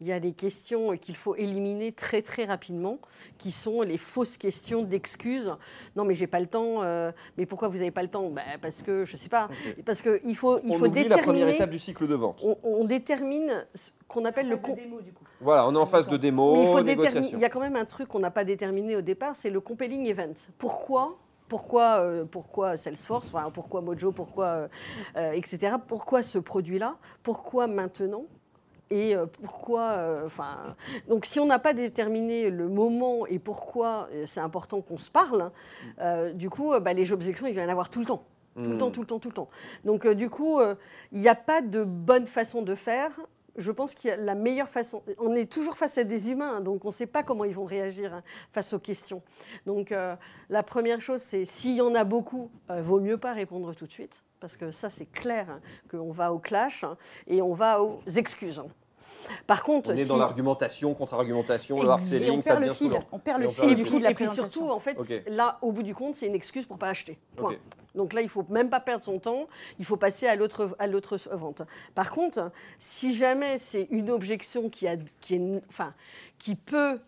Il y a des questions qu'il faut éliminer très très rapidement, qui sont les fausses questions d'excuses. Non, mais j'ai pas le temps. Euh, mais pourquoi vous n'avez pas le temps? Ben, Parce que je sais pas. Parce que il faut il on faut déterminer. la première étape du cycle de vente. On, détermine ce qu'on appelle le démo, du coup. Voilà, on est en phase de démo. Mais il faut déterminer. Il y a quand même un truc qu'on n'a pas déterminé au départ, c'est le compelling event. Pourquoi pourquoi, euh, pourquoi Salesforce, enfin, pourquoi Mojo, pourquoi, euh, etc. Pourquoi ce produit-là? Pourquoi maintenant et euh, pourquoi. Euh, enfin, donc, si on n'a pas déterminé le moment et pourquoi euh, c'est important qu'on se parle, du coup, bah, les objections, il va y en avoir tout le temps. Tout le temps, hmm. tout le temps, tout le temps. Donc, du coup, il n'y a pas de bonne façon de faire. Je pense qu'il y a la meilleure façon. On est toujours face à des humains, hein, donc on ne sait pas comment ils vont réagir hein, face aux questions. Donc, la première chose, c'est s'il y en a beaucoup, vaut mieux pas répondre tout de suite parce que ça c'est clair hein, qu'on va au clash hein, et on va aux excuses. Par contre, on est dans l'argumentation, contre-argumentation, le on perd le fil, on perd le fil du coup de la Et puis surtout, en fait, là, au bout du compte, c'est une excuse pour pas acheter. Point. Donc là, il faut même pas perdre son temps, il faut passer à l'autre à l'autre vente. Par contre, si jamais c'est une objection qui a qui est enfin qui peut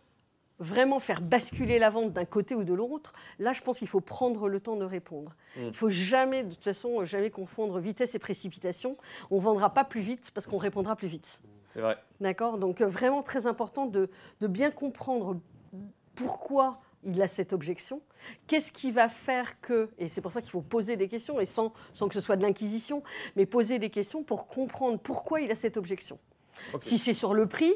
vraiment faire basculer la vente d'un côté ou de l'autre, là, je pense qu'il faut prendre le temps de répondre. Mm. Il ne faut jamais, de toute façon, jamais confondre vitesse et précipitation. On ne vendra pas plus vite parce qu'on répondra plus vite. C'est vrai. D'accord? Donc, euh, vraiment très important de, de bien comprendre pourquoi il a cette objection. Qu'est-ce qui va faire que, et c'est pour ça qu'il faut poser des questions, et sans, sans que ce soit de l'inquisition, mais poser des questions pour comprendre pourquoi il a cette objection. Si c'est sur le prix,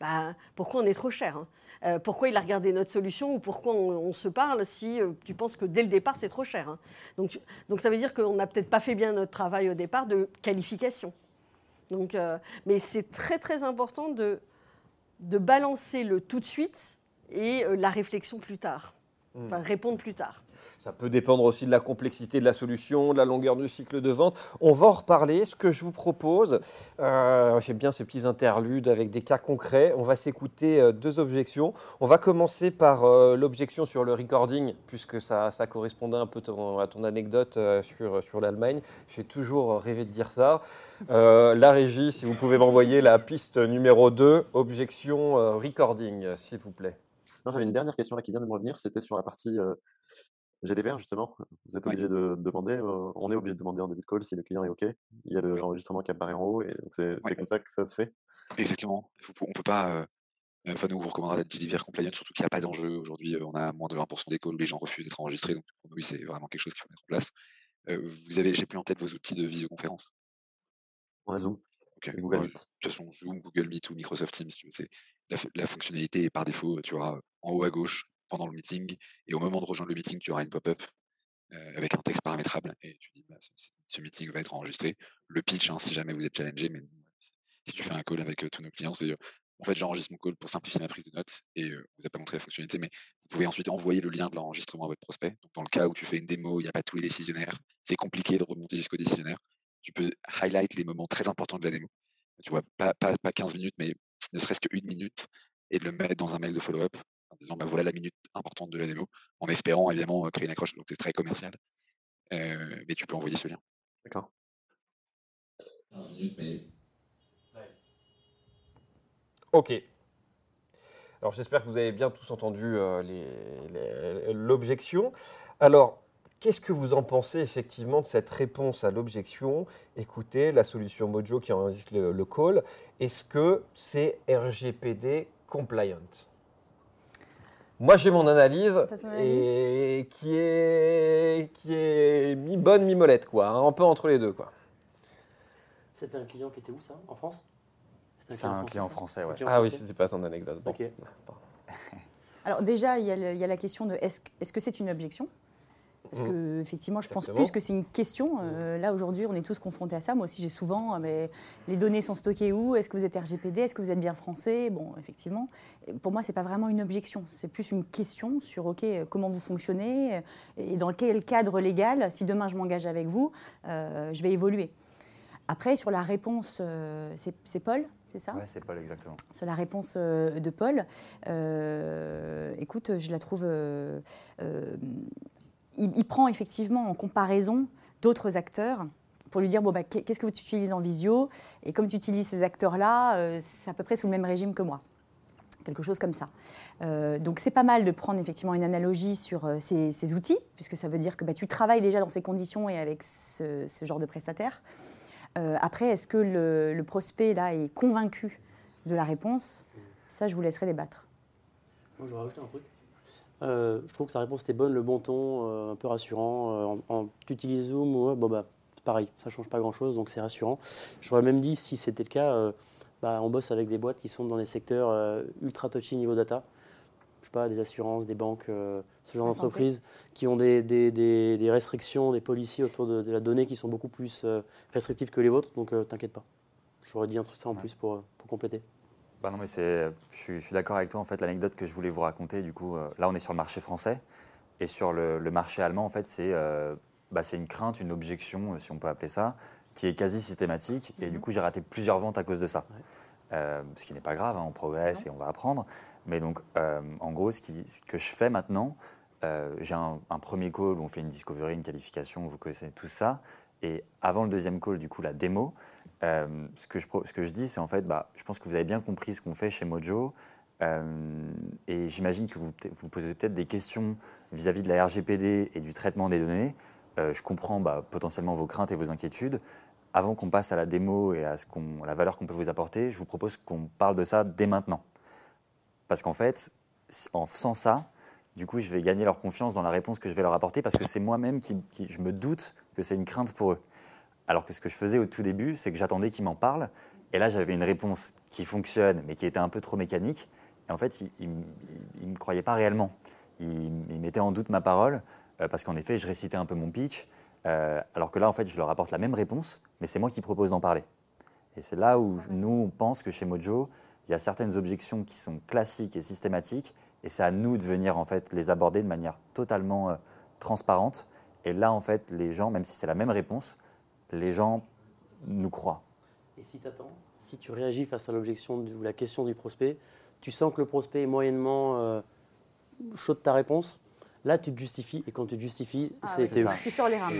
bah, pourquoi on est trop cher hein? Euh, pourquoi il a regardé notre solution ou pourquoi on, se parle si euh, tu penses que dès le départ c'est trop cher. Hein. Donc, donc ça veut dire qu'on n'a peut-être pas fait bien notre travail au départ de qualification. Donc, euh, mais c'est très très important de, de balancer le tout de suite et la réflexion plus tard. Hmm. Enfin, répondre plus tard. Ça peut dépendre aussi de la complexité de la solution, de la longueur du cycle de vente. On va en reparler. Ce que je vous propose, euh, j'aime bien ces petits interludes avec des cas concrets. On va s'écouter euh, deux objections. On va commencer par euh, l'objection sur le recording, puisque ça, correspondait un peu à ton anecdote sur, sur l'Allemagne. J'ai toujours rêvé de dire ça. la régie, si vous pouvez m'envoyer la piste numéro 2, objection recording, s'il vous plaît. J'avais une dernière question là qui vient de me revenir, c'était sur la partie GDPR, justement, vous êtes obligé de demander, on est obligé de demander en début de call si le client est OK. Il y a l'enregistrement qui apparaît en haut, et c'est comme ça que ça se fait. Exactement. on ne peut pas. Enfin, nous, on vous recommandera d'être GDPR compliant, surtout qu'il n'y a pas d'enjeu. Aujourd'hui, on a moins de 20% des calls où les gens refusent d'être enregistrés. Donc, pour nous, c'est vraiment quelque chose qu'il faut mettre en place. vous avez, j'ai plus en tête vos outils de visioconférence. On a Zoom. Google Meet. De toute façon, Zoom, Google Meet ou Microsoft Teams, c'est la, la, fonctionnalité est par défaut. Tu auras en haut à gauche pendant le meeting. Et au moment de rejoindre le meeting, tu auras une pop-up euh, avec un texte paramétrable. Et tu dis, bah, ce, meeting va être enregistré. Le pitch, hein, si jamais vous êtes challengé, mais si tu fais un call avec euh, tous nos clients, c'est en fait, j'enregistre mon call pour simplifier ma prise de notes et euh, vous n'avez pas montré la fonctionnalité, mais vous pouvez ensuite envoyer le lien de l'enregistrement à votre prospect. Donc, dans le cas où tu fais une démo, il n'y a pas tous les décisionnaires, c'est compliqué de remonter jusqu'au décisionnaire. Tu peux highlight les moments très importants de la démo. Tu vois, pas, pas, pas 15 minutes, mais ne serait-ce qu'une minute et de le mettre dans un mail de follow-up en disant bah, voilà la minute importante de la démo, en espérant évidemment créer une accroche. Donc c'est très commercial. Euh, mais tu peux envoyer ce lien. D'accord. 15 minutes, mais. Ok. Alors j'espère que vous avez bien tous entendu euh, l'objection. Alors, qu'est-ce que vous en pensez effectivement de cette réponse à l'objection? Écoutez, la solution Mojo qui enregistre le, le call, est-ce que c'est RGPD compliant? Moi, j'ai mon analyse, et qui est qui est mi bonne mi molette quoi, hein, un peu entre les deux quoi. C'était un client qui était où ça En France? C'est un client ça français, ouais. Ah oui, c'était pas ton anecdote. Bon. Ok. Alors déjà, il y a, le- il y a la question de est-ce est-ce que c'est une objection? Parce que effectivement, je pense plus que c'est une question. Euh, là aujourd'hui, on est tous confrontés à ça. Moi aussi, j'ai souvent, euh, mais les données sont stockées où? Est-ce que vous êtes RGPD Est-ce que vous êtes bien français? Bon, effectivement, pour moi, c'est pas vraiment une objection. C'est plus une question sur ok, euh, comment vous fonctionnez et dans quel cadre légal, si demain je m'engage avec vous, euh, je vais évoluer. Après, sur la réponse, euh, c'est Paul, c'est ça? Ouais, c'est Paul, exactement. sur la réponse euh, de Paul. Euh, écoute, je la trouve. Il, prend effectivement en comparaison d'autres acteurs pour lui dire bon, bah, qu'est- qu'est-ce que tu utilises en visio? Et comme tu utilises ces acteurs-là, euh, c'est à peu près sous le même régime que moi. Quelque chose comme ça. Euh, donc c'est pas mal de prendre effectivement une analogie sur euh, ces, outils, puisque ça veut dire que bah, tu travailles déjà dans ces conditions et avec ce, genre de prestataire. Après, est-ce que le, le prospect là est convaincu de la réponse? Ça, je vous laisserai débattre. Moi, je vais rajouter un truc. Euh, je trouve que sa réponse était bonne, le bon ton, euh, un peu rassurant. Euh, en, en- tu utilises Zoom, ouais, bon bah, c'est pareil, ça change pas grand-chose, donc c'est rassurant. J'aurais même dit, si c'était le cas, euh, bah, on bosse avec des boîtes qui sont dans des secteurs euh, ultra touchy niveau data. Je sais pas, des assurances, des banques, euh, ce genre d'entreprises qui ont des, des- des- des restrictions, des policiers autour de, de la donnée qui sont beaucoup plus euh, restrictives que les vôtres, donc euh, t'inquiète pas. J'aurais dit un truc ça en Ouais. plus pour, pour compléter. Bah non, mais c'est, je suis, je suis d'accord avec toi. En fait, l'anecdote que je voulais vous raconter, du coup, euh, là, on est sur le marché français. Et sur le, le marché allemand, en fait, c'est euh, bah, une crainte, une objection, euh, si on peut appeler ça, qui est quasi systématique. Et du coup, j'ai raté plusieurs ventes à cause de ça. Ouais. Euh, ce qui n'est pas grave, hein, on progresse et on va apprendre. Mais donc, en gros, ce, qui- ce que je fais maintenant, j'ai un, un premier call où on fait une discovery, une qualification, vous connaissez tout ça. Et avant le deuxième call, du coup, la démo, euh, ce, que je, dis, c'est en fait, bah, je pense que vous avez bien compris ce qu'on fait chez Mojo. euh, et j'imagine que vous vous posez peut-être des questions vis-à-vis de la RGPD et du traitement des données. Euh, je comprends bah, potentiellement vos craintes et vos inquiétudes. Avant qu'on passe à la démo et à la valeur qu'on peut vous apporter, je vous propose qu'on parle de ça dès maintenant. Parce qu'en fait, en faisant ça, du coup, je vais gagner leur confiance dans la réponse que je vais leur apporter parce que c'est moi-même qui, qui- je me doute que c'est une crainte pour eux. Alors que ce que je faisais au tout début, c'est que j'attendais qu'ils m'en parlent. Et là, j'avais une réponse qui fonctionne, mais qui était un peu trop mécanique. Et en fait, ils ne me croyaient pas réellement. Ils, ils mettaient en doute ma parole, euh, parce qu'en effet, je récitais un peu mon pitch. euh, alors que là, en fait, je leur apporte la même réponse, mais c'est moi qui propose d'en parler. Et c'est là où nous, on pense que chez Mojo, il y a certaines objections qui sont classiques et systématiques, et c'est à nous de venir en fait les aborder de manière totalement euh, transparente. Et là, en fait, les gens, même si c'est la même réponse, les gens nous croient. Et si tu attends, si tu réagis face à l'objection ou la question du prospect, tu sens que le prospect est moyennement euh, chaud de ta réponse, là tu te justifies. Et quand tu te justifies, Ah c'est oui. Tu sors les rames.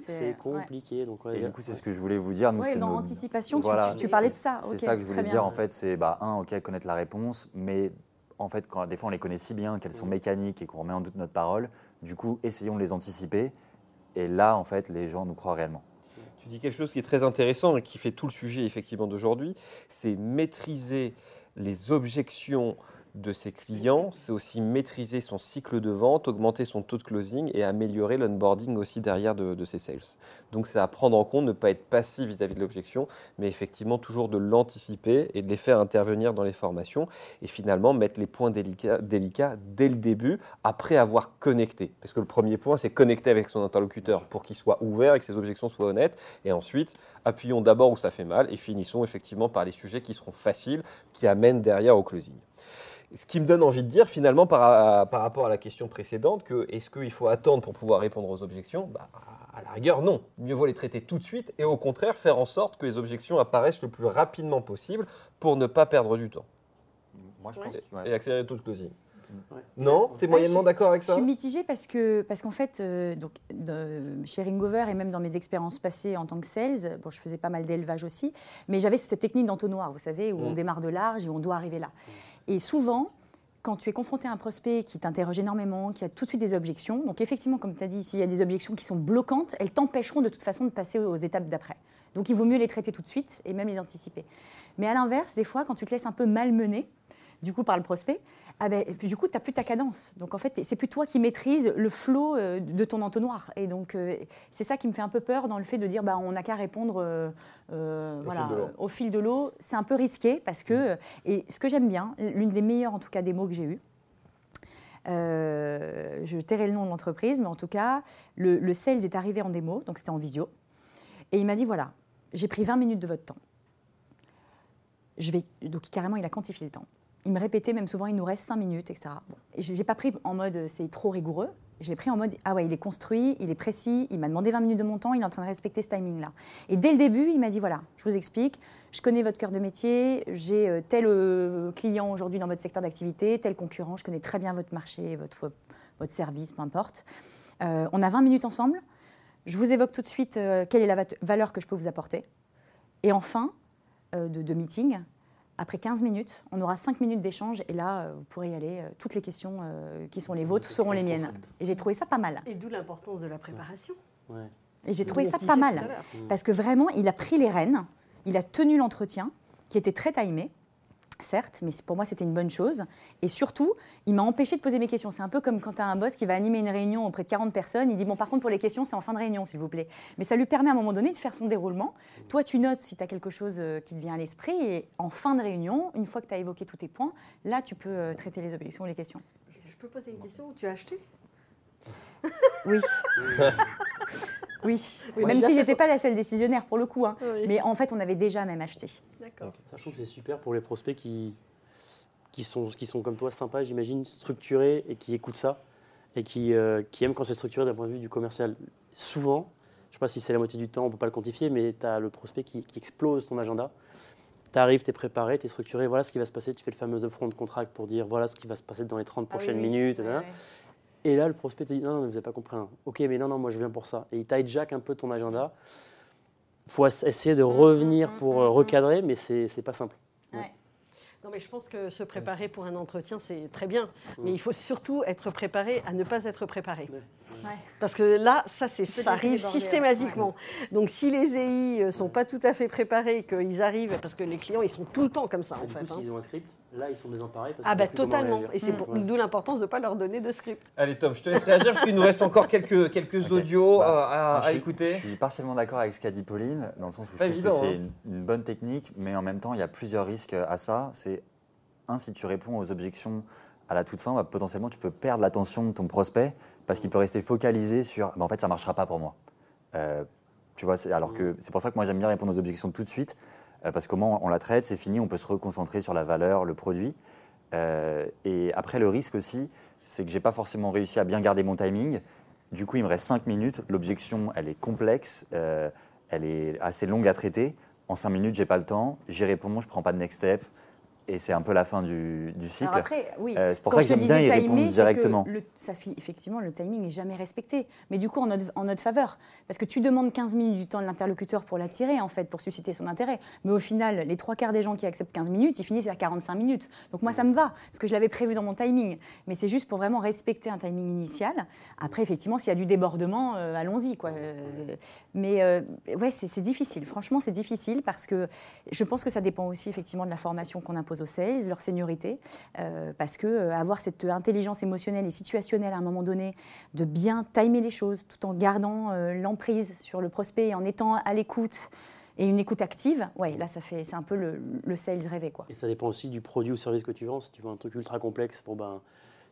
C'est ouais. compliqué. Donc, ouais, Et du coup, c'est ce que je voulais vous dire. Nous, Ouais, c'est dans nos- anticipation, tu- Voilà, tu, tu parlais de ça. C'est ça que je voulais bien. dire. En fait, c'est bah, un, ok, connaître la réponse, mais en fait, quand, des fois, on les connaît si bien qu'elles sont Mhm. mécaniques et qu'on remet en doute notre parole. Du coup, essayons de les anticiper. Et là, en fait, les gens nous croient réellement. Tu dis quelque chose qui est très intéressant et qui fait tout le sujet effectivement d'aujourd'hui, c'est maîtriser les objections de ses clients, c'est aussi maîtriser son cycle de vente, augmenter son taux de closing et améliorer l'onboarding aussi derrière de, de ses sales. Donc c'est à prendre en compte, ne pas être passif vis-à-vis de l'objection, mais effectivement toujours de l'anticiper et de les faire intervenir dans les formations et finalement mettre les points délicats, délicats dès le début après avoir connecté. Parce que le premier point, c'est connecter avec son interlocuteur pour qu'il soit ouvert et que ses objections soient honnêtes. Et ensuite, appuyons d'abord où ça fait mal et finissons effectivement par les sujets qui seront faciles, qui amènent derrière au closing. Ce qui me donne envie de dire finalement par, par rapport à la question précédente que est-ce qu'il faut attendre pour pouvoir répondre aux objections? Bah, À la rigueur, non. Mieux vaut les traiter tout de suite et au contraire faire en sorte que les objections apparaissent le plus rapidement possible pour ne pas perdre du temps Moi, je Ouais. pense que- ouais. et accélérer le taux de closing. Ouais. Non? Tu es moyennement je- d'accord avec Je ça? suis mitigée parce que parce qu'en fait, euh, donc, de- chez Ringover et même dans mes expériences passées en tant que sales, bon, je faisais pas mal d'élevage aussi, mais j'avais cette technique d'entonnoir, vous savez, où on Mm. démarre de large et on doit arriver là. Et souvent, quand tu es confronté à un prospect qui t'interroge énormément, qui a tout de suite des objections, donc effectivement, comme tu as dit, s'il y a des objections qui sont bloquantes, elles t'empêcheront de toute façon de passer aux étapes d'après. Donc il vaut mieux les traiter tout de suite et même les anticiper. Mais à l'inverse, des fois, quand tu te laisses un peu malmener, du coup par le prospect, ah ben, du coup, tu n'as plus ta cadence. Donc, en fait, c'est plus toi qui maîtrise le flot euh, de ton entonnoir. Et donc, euh, c'est ça qui me fait un peu peur dans le fait de dire, bah, on n'a qu'à répondre euh, au, voilà, fil au fil de l'eau. C'est un peu risqué parce que, et ce que j'aime bien, l'une des meilleures, en tout cas, démos que j'ai eues, je tairai le nom de l'entreprise, mais en tout cas, le, le sales est arrivé en démo, donc c'était en visio. Et il m'a dit, voilà, j'ai pris 20 minutes de votre temps. Je vais, donc carrément, il a quantifié le temps il me répétait même souvent, il nous reste 5 minutes, etc. Bon. je n'ai pas pris en mode c'est trop rigoureux. Je l'ai pris en mode ah ouais, il est construit, il est précis, il m'a demandé 20 minutes de mon temps, il est en train de respecter ce timing-là. Et dès le début, il m'a dit voilà, je vous explique, je connais votre cœur de métier, j'ai euh, tel euh, client aujourd'hui dans votre secteur d'activité, tel concurrent, je connais très bien votre marché, votre, votre service, peu importe. Euh, on a 20 minutes ensemble. Je vous évoque tout de suite quelle est la valeur que je peux vous apporter. Et enfin, de, de meeting, après 15 minutes, on aura 5 minutes d'échange et là, euh, vous pourrez y aller. Euh, toutes les questions euh, qui sont les vôtres seront les miennes. Et j'ai trouvé ça pas mal. Et d'où l'importance de la préparation. Et j'ai trouvé ça pas mal. Parce que vraiment, il a pris les rênes, il a tenu l'entretien, qui était très timé certes, mais pour moi c'était une bonne chose. Et surtout, il m'a empêché de poser mes questions. C'est un peu comme quand tu as un boss qui va animer une réunion auprès de 40 personnes, il dit bon par contre pour les questions c'est en fin de réunion s'il vous plaît. Mais ça lui permet à un moment donné de faire son déroulement. Toi tu notes si tu as quelque chose euh, qui te vient à l'esprit et en fin de réunion, une fois que tu as évoqué tous tes points, là tu peux euh, traiter les objections ou les questions. Je peux poser une question? Tu as acheté? Oui. Oui, même si je n'étais pas la seule décisionnaire pour le coup. Hein. Mais en fait, on avait déjà même acheté. D'accord. Ça, je trouve que c'est super pour les prospects qui, qui, sont, qui sont comme toi, sympas, j'imagine, structurés et qui écoutent ça et qui, euh, qui aiment quand c'est structuré d'un point de vue du commercial. Souvent, je ne sais pas si c'est la moitié du temps, on ne peut pas le quantifier, mais tu as le prospect qui, explose ton agenda. Tu arrives, tu es préparé, tu es structuré, voilà ce qui va se passer, tu fais le fameux upfront contract pour dire voilà ce qui va se passer dans les 30 ah prochaines minutes. Et là, le prospect te dit non, non, vous n'avez pas compris. Ok, mais non, non, moi je viens pour ça. Et il jack un peu ton agenda. Il faut essayer de mmh, revenir pour euh, mmh, recadrer, mais c'est pas simple. Non, mais je pense que se préparer pour un entretien, c'est très bien. Mais il faut surtout être préparé à ne pas être préparé. Parce que là, ça, ça arrive systématiquement. Donc, si les EI ne sont pas tout à fait préparés, qu'ils arrivent, parce que les clients, ils sont tout le temps comme ça, en fait. S'ils hein. ont un script, là, ils sont désemparés. Parce ah, bah totalement. Et c'est d'où l'importance de ne pas leur donner de script. Allez, Tom, je te laisse réagir parce qu'il nous reste encore quelques, quelques audios bah, à, écouter. Je suis partiellement d'accord avec ce qu'a dit Pauline, dans le sens où je trouve que c'est hein. une, une bonne technique, mais en même temps, il y a plusieurs risques à ça. C'est un, si tu réponds aux objections à la toute fin, bah, potentiellement tu peux perdre l'attention de ton prospect parce qu'il peut rester focalisé sur bah, en fait ça marchera pas pour moi. Euh, tu vois, alors que c'est pour ça que moi j'aime bien répondre aux objections tout de suite euh, parce qu'au moment on la traite, c'est fini, on peut se reconcentrer sur la valeur, le produit. Euh, et après le risque aussi, c'est que j'ai pas forcément réussi à bien garder mon timing. Du coup, il me reste 5 minutes. L'objection, elle est complexe, elle est assez longue à traiter. En 5 minutes, j'ai pas le temps. J'y réponds, je prends pas de next step et c'est un peu la fin du, du cycle. après, oui. Euh, c'est pour ça que j'aime bien y répondre directement. Le, ça, effectivement, le timing n'est jamais respecté, mais du coup en notre, en notre, faveur. Parce que tu demandes 15 minutes du temps de l'interlocuteur pour l'attirer, en fait, pour susciter son intérêt. Mais au final, les trois quarts des gens qui acceptent 15 minutes, ils finissent à 45 minutes. Donc moi, ça me va, parce que je l'avais prévu dans mon timing. Mais c'est juste pour vraiment respecter un timing initial. Après, effectivement, s'il y a du débordement, euh, allons-y. Quoi. Euh, mais ouais, c'est difficile. Franchement, c'est difficile parce que je pense que ça dépend aussi, effectivement, de la formation qu'on impose aux sales, leur seniorité, euh, parce que euh, avoir cette intelligence émotionnelle et situationnelle à un moment donné, de bien timer les choses tout en gardant euh, l'emprise sur le prospect et en étant à l'écoute et une écoute active, ouais, là, ça fait, c'est un peu le, sales rêvé, quoi. Et ça dépend aussi du produit ou service que tu vends. Si tu vends un truc ultra complexe, bon ben,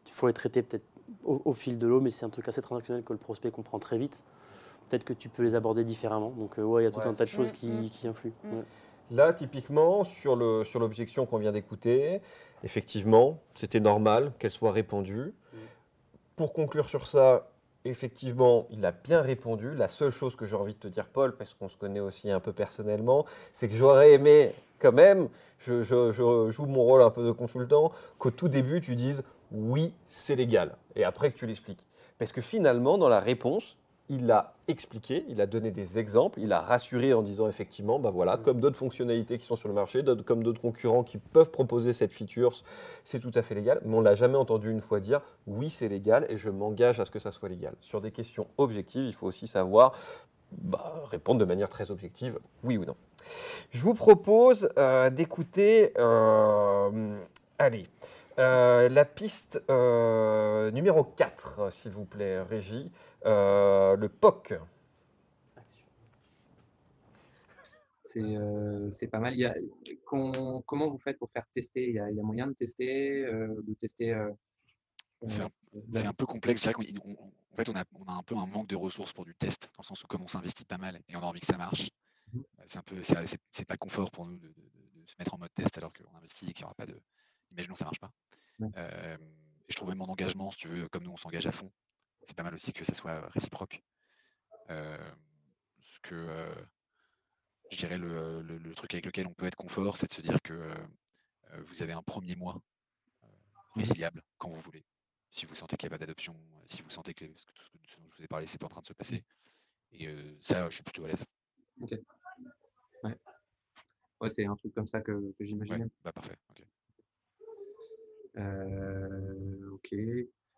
il faut les traiter peut-être au, fil de l'eau, mais c'est un truc assez transactionnel que le prospect comprend très vite. Peut-être que tu peux les aborder différemment. Donc, ouais, il y a tout un tas de choses qui, mm, mm. qui influent. Mm. Là, typiquement, sur l'objection sur qu'on vient d'écouter, effectivement, c'était normal qu'elle soit répondue. Pour conclure sur ça, effectivement, il a bien répondu. La seule chose que j'ai envie de te dire, Paul, parce qu'on se connaît aussi un peu personnellement, c'est que j'aurais aimé quand même, je, joue mon rôle un peu de consultant, qu'au tout début, tu dises oui, c'est légal. Et après que tu l'expliques. Parce que finalement, dans la réponse, il a expliqué, il a donné des exemples, il a rassuré en disant effectivement, bah voilà, comme d'autres fonctionnalités qui sont sur le marché, comme d'autres concurrents qui peuvent proposer cette feature, c'est tout à fait légal. Mais on l'a jamais entendu une fois dire oui, c'est légal et je m'engage à ce que ça soit légal. Sur des questions objectives, il faut aussi savoir bah, répondre de manière très objective, oui ou non. Je vous propose euh, d'écouter euh, Allez, euh, la piste numéro 4, s'il vous plaît, Régie. Euh, le POC. C'est euh, c'est pas mal. Il y a- con- comment vous faites pour faire tester? Il y, a, il y a moyen de tester, euh, de tester euh, C'est un, la- c'est un peu complexe. Je dirais qu'on- on- on- en fait, on a, on a un peu un manque de ressources pour du test, dans le sens où comme on s'investit pas mal et on a envie que ça marche, Mhm. euh, c'est un peu, c'est pas confort pour nous de, de- de- de se mettre en mode test alors qu'on investit et qu'il n'y aura pas de. Imaginons que ça marche pas. Euh, et je trouve même en engagement, si tu veux, comme nous on s'engage à fond, c'est pas mal aussi que ça soit réciproque. Ce que je dirais le, le- le truc avec lequel on peut être confort, c'est de se dire que vous avez un premier mois euh, résiliable quand vous voulez. Si vous sentez qu'il n'y a pas d'adoption, si vous sentez que tout ce, que- ce dont je vous ai parlé, c'est pas en train de se passer. Et euh, ça, je suis plutôt à l'aise. Ouais, c'est un truc comme ça que, que Ouais, j'imaginais. bah parfait. ok. Euh, ok.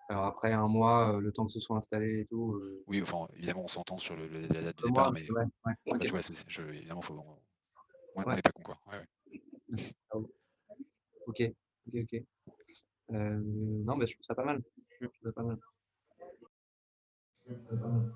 Alors après un mois, le temps que ce soit installé et tout. euh, Oui, enfin, évidemment, on s'entend sur le- la date un départ, mois, mais ouais, ouais, mais ok. je vois, c'est- je- évidemment, faut, on Ouais. n'est pas con, quoi. Ok, ok, ok. Euh, non, mais je trouve ça pas mal. Je trouve ça pas mal. Je trouve ça pas mal.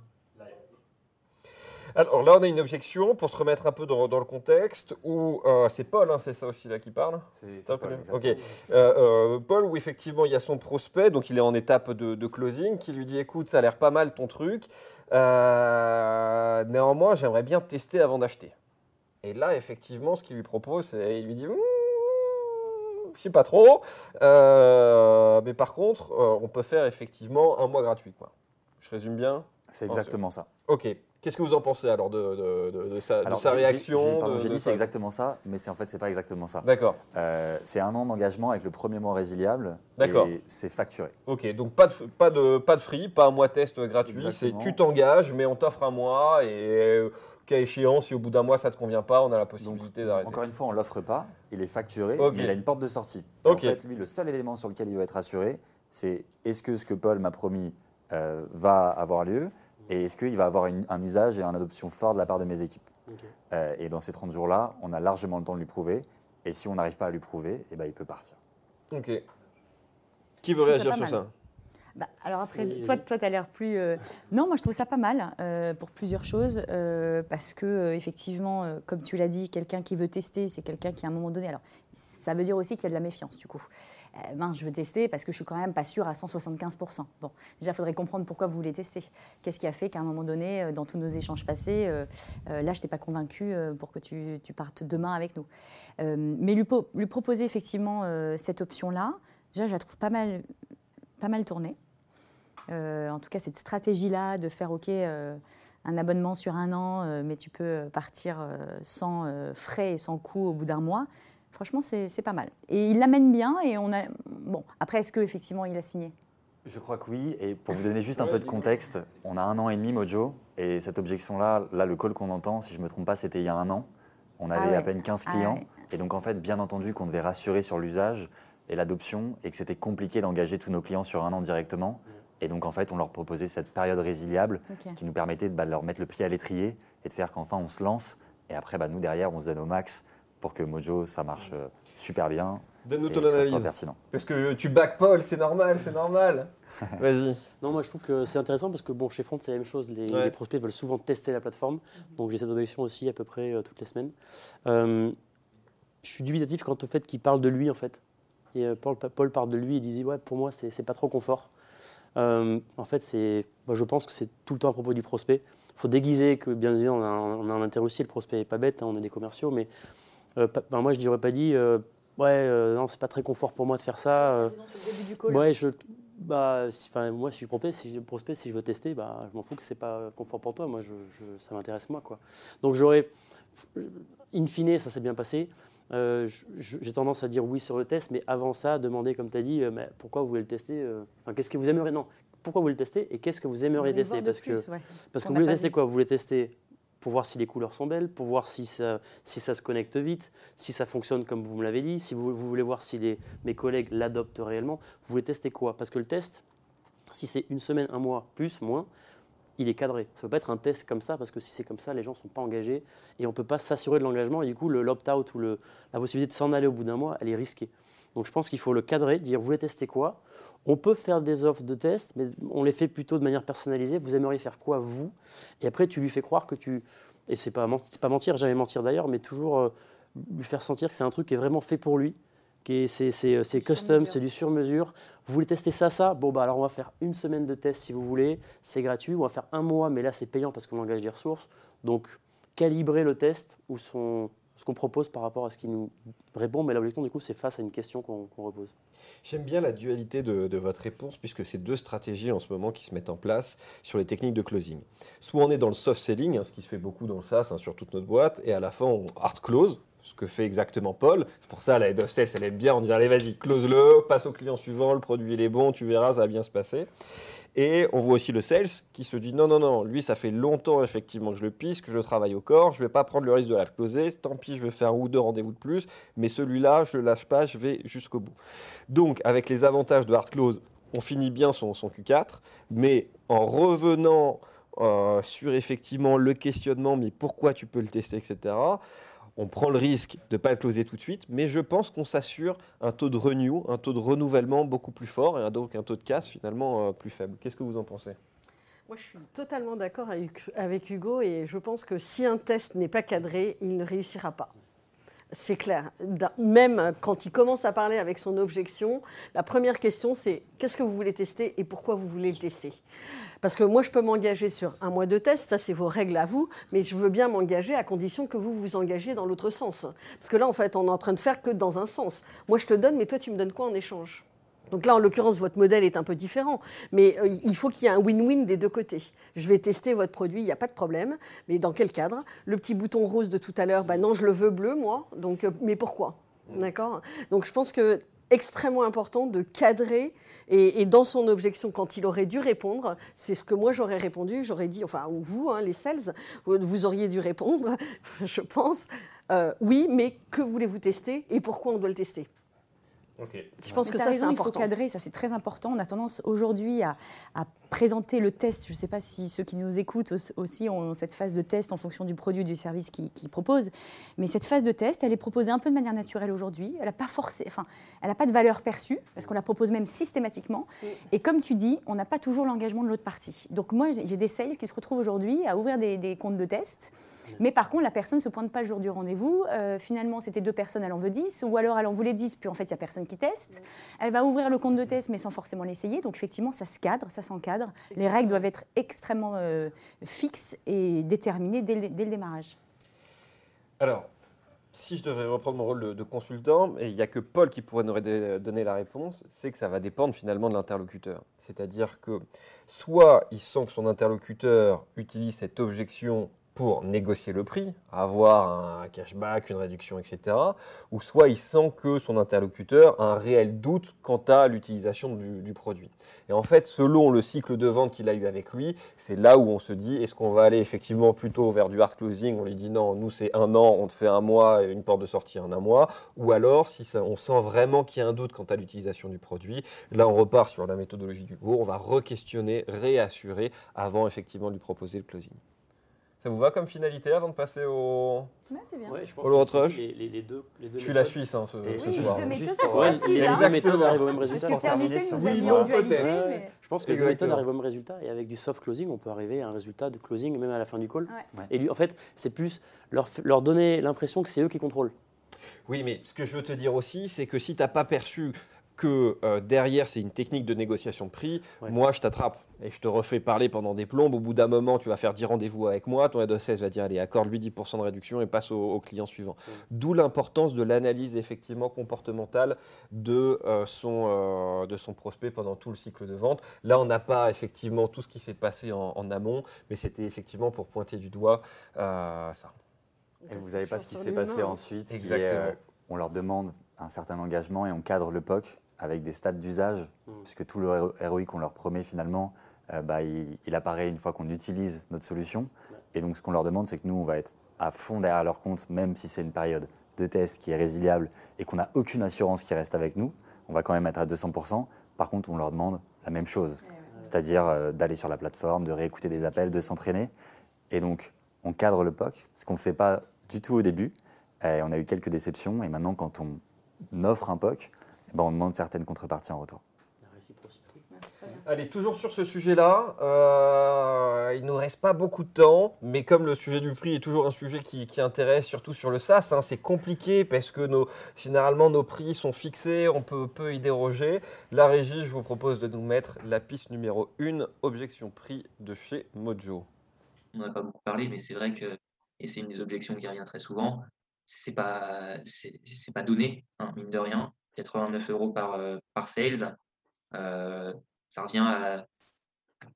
Alors là, on a une objection pour se remettre un peu dans, dans le contexte où euh, c'est Paul, hein, c'est ça aussi là qui parle. C'est Ça, Paul, ok. Euh, euh, Paul, où effectivement il y a son prospect, donc il est en étape de, de closing, qui lui dit écoute, ça a l'air pas mal ton truc, Euh, néanmoins j'aimerais bien tester avant d'acheter. Et là, effectivement, ce qu'il lui propose, c'est il lui dit je sais pas trop, mais par contre, on peut faire effectivement un mois gratuit. Quoi. Je résume bien C'est exactement ça. Ok. Qu'est-ce que vous en pensez alors de, de- de- de sa, Alors, réaction j'ai- dit c'est exactement ça, mais en fait c'est pas exactement ça. D'accord. Euh, c'est un an d'engagement avec le premier mois résiliable. D'accord. Et c'est facturé. Ok, donc pas de, pas de, pas de free, pas un mois test gratuit, c'est tu t'engages, mais on t'offre un mois et cas échéant, si au bout d'un mois ça te convient pas, on a la possibilité d'arrêter. Encore une fois, on l'offre pas, il est facturé, Ok. mais il a une porte de sortie. Ok. En fait, lui, le seul élément sur lequel il va être assuré, c'est est-ce que ce que Paul m'a promis euh, va avoir lieu et est-ce qu'il va avoir une- un usage et une adoption fort de la part de mes équipes. Euh, et dans ces 30 jours-là, on a largement le temps de lui prouver. Et si on n'arrive pas à lui prouver, eh ben, il peut partir. Ok. Qui veut réagir sur mal. ça? Bah, alors après, toi, tu as l'air plus. euh, Non, moi, je trouve ça pas mal euh, pour plusieurs choses. euh, parce que, euh, effectivement, euh, comme tu l'as dit, quelqu'un qui veut tester, c'est quelqu'un qui, à un moment donné. Alors, ça veut dire aussi qu'il y a de la méfiance, du coup. Euh, je veux tester parce que je suis quand même pas sûre à 175%. Bon, déjà, il faudrait comprendre pourquoi vous voulez tester. Qu'est-ce qui a fait qu'à un moment donné, euh, dans tous nos échanges passés, euh, euh, là, je t'ai pas convaincu pour que tu, partes demain avec nous. Mais lui, po- lui proposer effectivement cette option-là, déjà, je la trouve pas mal, pas mal tournée. En tout cas, cette stratégie-là de faire OK, un abonnement sur un an, mais tu peux partir sans frais et sans coût au bout d'un mois, franchement, c'est pas mal. Et il l'amène bien et on a. Bon, après, est-ce qu'effectivement, il a signé? Je crois que oui. Et pour vous donner juste un peu de contexte, on a un an et demi Mojo. Et cette objection-là, là, le call qu'on entend, si je ne me trompe pas, c'était il y a un an. On avait ouais. à peine 15 Ah clients. ouais. Et donc, en fait, bien entendu, qu'on devait rassurer sur l'usage et l'adoption et que c'était compliqué d'engager tous nos clients sur un an directement. Et donc, en fait, on leur proposait cette période résiliable qui nous permettait de, bah, de leur mettre le pied à l'étrier et de faire qu'enfin on se lance. Et après, bah, nous, derrière, on se donne au max pour que Mojo, ça marche euh, super bien Donne-nous ton analyse. pertinent. Parce que tu back Paul, c'est normal, c'est normal. Vas-y. Non, moi je trouve que c'est intéressant parce que bon, chez Front, c'est la même chose. Les, Ouais. les prospects veulent souvent tester la plateforme. Donc j'ai cette objection aussi à peu près euh, toutes les semaines. Euh, je suis dubitatif quant au fait qu'il parle de lui en fait. Et euh, Paul, Paul parle de lui et disait ouais, pour moi, c'est pas trop confort. Euh, en fait, c'est, moi, je pense que c'est tout le temps à propos du prospect. Il faut déguiser que bien évidemment, on a, un- on a un intérêt aussi. Le prospect n'est pas bête, hein, on est des commerciaux, mais ben, moi je n'aurais pas dit euh, ouais, euh, non, c'est pas très confort pour moi de faire ça. euh, Ouais, je, bah, si- moi, si je prospect, si je prospect, si je veux tester, bah, je m'en fous que c'est pas confort pour toi. Moi, je, je- ça m'intéresse moi, quoi. Donc, j'aurais, in fine, ça s'est bien passé. Euh, J'ai tendance à dire oui sur le test, mais avant ça, demander, comme tu as dit, euh, mais pourquoi vous voulez le tester euh, enfin, Qu'est-ce que vous aimeriez Non, pourquoi vous le tester et qu'est-ce que vous aimeriez tester? Parce que ouais. parce que vous voulez tester quoi? Vous voulez tester pour voir si les couleurs sont belles, pour voir si ça, se connecte vite, si ça fonctionne comme vous me l'avez dit, si vous, voulez voir si mes collègues l'adoptent réellement. Vous voulez tester quoi? Parce que le test, si c'est une semaine, un mois, plus, moins, il est cadré. Ça ne peut pas être un test comme ça, parce que si c'est comme ça, les gens ne sont pas engagés et on ne peut pas s'assurer de l'engagement. Et du coup, l'opt-out ou la possibilité de s'en aller au bout d'un mois, elle est risquée. Donc je pense qu'il faut le cadrer, dire vous voulez tester quoi? On peut faire des offres de test, mais on les fait plutôt de manière personnalisée. Vous aimeriez faire quoi, vous? Et après, tu lui fais croire que tu. Et c'est pas, pas mentir, jamais mentir d'ailleurs, mais toujours euh, lui faire sentir que c'est un truc qui est vraiment fait pour lui c'est custom, c'est du sur-mesure. Vous voulez tester ça, ça? Bon, bah alors on va faire une semaine de test si vous voulez, c'est gratuit. On va faire un mois, mais là c'est payant parce qu'on engage des ressources. Donc, calibrer le test ou son, ce qu'on propose par rapport à ce qui nous répond. Mais l'objectif, du coup, c'est face à une question qu'on repose. J'aime bien la dualité de, votre réponse, puisque c'est deux stratégies en ce moment qui se mettent en place sur les techniques de closing. Soit on est dans le soft selling, hein, ce qui se fait beaucoup dans le SaaS hein, sur toute notre boîte, et à la fin, on hard close, ce que fait exactement Paul. C'est pour ça la head of sales, elle aime bien en disant allez vas-y, close-le, passe au client suivant, le produit il est bon, tu verras, ça va bien se passer. Et on voit aussi le sales qui se dit non, non, non, lui ça fait longtemps effectivement que je le pisse, que je travaille au corps, je ne vais pas prendre le risque de la closer, tant pis je vais faire un ou deux rendez-vous de plus, mais celui-là je ne le lâche pas, je vais jusqu'au bout. Donc avec les avantages de hard close, on finit bien son, son Q4, mais en revenant euh, sur effectivement le questionnement, mais pourquoi tu peux le tester, etc on prend le risque de ne pas le closer tout de suite, mais je pense qu'on s'assure un taux de renew, un taux de renouvellement beaucoup plus fort et donc un taux de casse finalement euh, plus faible. Qu'est-ce que vous en pensez? Moi, je suis totalement d'accord avec Hugo et je pense que si un test n'est pas cadré, il ne réussira pas. C'est clair. Même quand il commence à parler avec son objection, la première question, c'est qu'est-ce que vous voulez tester et pourquoi vous voulez le tester? Parce que moi, je peux m'engager sur un mois de test, ça c'est vos règles à vous, mais je veux bien m'engager à condition que vous vous engagez dans l'autre sens. Parce que là, en fait, on est en train de faire que dans un sens. Moi, je te donne, mais toi, tu me donnes quoi en échange? Donc là, en l'occurrence, votre modèle est un peu différent, mais euh, il faut qu'il y ait un win-win des deux côtés. Je vais tester votre produit, il n'y a pas de problème, mais dans quel cadre? Le petit bouton rose de tout à l'heure, bah non, je le veux bleu, moi, donc, euh, mais pourquoi? Mmh. D'accord? Donc je pense que extrêmement important de cadrer et, dans son objection, quand il aurait dû répondre, c'est ce que moi j'aurais répondu, j'aurais dit, enfin, ou vous, hein, les sales, vous auriez dû répondre, je pense, euh, oui, mais que voulez-vous tester et pourquoi on doit le tester? Je pense que ça, c'est important. Il faut cadrer, ça c'est très important. On a tendance aujourd'hui à, présenter le test. Je ne sais pas si ceux qui nous écoutent aussi ont cette phase de test en fonction du produit, du service qu'ils proposent. Mais cette phase de test, elle est proposée un peu de manière naturelle aujourd'hui. Elle n'a pas forcé, enfin, elle n'a pas de valeur perçue parce qu'on la propose même systématiquement. Et comme tu dis, on n'a pas toujours l'engagement de l'autre partie. Donc moi, j'ai des sales qui se retrouvent aujourd'hui à ouvrir des comptes de test mais par contre, la personne ne se pointe pas le jour du rendez-vous. Euh, finalement, c'était deux personnes, elle en veut 10, ou alors elle en voulait 10, puis en fait, il n'y a personne qui teste. Elle va ouvrir le compte de test, mais sans forcément l'essayer. Donc effectivement, ça se cadre, ça s'encadre. Les règles doivent être extrêmement euh, fixes et déterminées dès le, démarrage. Alors, si je devrais reprendre mon rôle de, consultant, et il n'y a que Paul qui pourrait nous donner la réponse, c'est que ça va dépendre finalement de l'interlocuteur. C'est-à-dire que soit il sent que son interlocuteur utilise cette objection pour négocier le prix, avoir un cashback, une réduction, etc. Ou soit il sent que son interlocuteur a un réel doute quant à l'utilisation du, produit. Et en fait, selon le cycle de vente qu'il a eu avec lui, c'est là où on se dit, est-ce qu'on va aller effectivement plutôt vers du hard closing? On lui dit non, nous c'est un an, on te fait un mois et une porte de sortie en un mois. Ou alors, si on sent vraiment qu'il y a un doute quant à l'utilisation du produit, là on repart sur la méthodologie du cours, on va re-questionner, réassurer avant effectivement de lui proposer le closing. Ça vous va comme finalité avant de passer au. Ouais, c'est bien. Ouais, je pense au Rush les, les, les, deux, les deux Je suis la Suisse, hein, ce, oui, ce soir. Juste ouais, les deux méthodes arrivent au même résultat. Parce que a mis en dualité. Mais... Je pense que les deux méthodes arrivent au même résultat. Et avec du soft closing, on peut arriver à un résultat de closing même à la fin du call. Ouais. Et lui, en fait, c'est plus leur, leur donner l'impression que c'est eux qui contrôlent. Oui, mais ce que je veux te dire aussi, c'est que si tu n'as pas perçu que euh, derrière, c'est une technique de négociation de prix. Moi, je t'attrape et je te refais parler pendant des plombes. Au bout d'un moment, tu vas faire 10 rendez-vous avec moi. Ton head of sales va dire Allez, accorde-lui 10% de réduction et passe au, client suivant. D'où l'importance de l'analyse effectivement comportementale de, euh, son, euh, de son prospect pendant tout le cycle de vente. Là, on n'a pas effectivement tout ce qui s'est passé en, amont, mais c'était effectivement pour pointer du doigt ça. Et vous n'avez pas ce qui s'est passé ensuite. Exactement. on leur demande un certain engagement et on cadre le POC avec des stades d'usage, mm. puisque tout le ROI qu'on leur promet finalement, euh, bah, il, apparaît une fois qu'on utilise notre solution. Et donc ce qu'on leur demande, c'est que nous, on va être à fond derrière leur compte, même si c'est une période de test qui est résiliable et qu'on n'a aucune assurance qui reste avec nous. On va quand même être à 200%. Par contre, on leur demande la même chose. c'est-à-dire euh, d'aller sur la plateforme, de réécouter des appels, de s'entraîner. Et donc, on cadre le POC, ce qu'on ne faisait pas du tout au début. Et on a eu quelques déceptions. Et maintenant, quand on offre un POC, eh ben, on demande certaines contreparties en retour. La réciprocité. Allez, toujours sur ce sujet-là, euh, il ne nous reste pas beaucoup de temps, mais comme le sujet du prix est toujours un sujet qui, qui intéresse, surtout sur le SaaS, hein, c'est compliqué parce que généralement nos prix sont fixés, on peut, peut y déroger. La régie, je vous propose de nous mettre la piste numéro 1, objection prix de chez Mojo. On n'a pas beaucoup parlé, mais c'est vrai que, et c'est une des objections qui revient très souvent, c'est pas, pas donné, hein, mine de rien. 89 euros par, euh, par sales, euh, ça revient à, à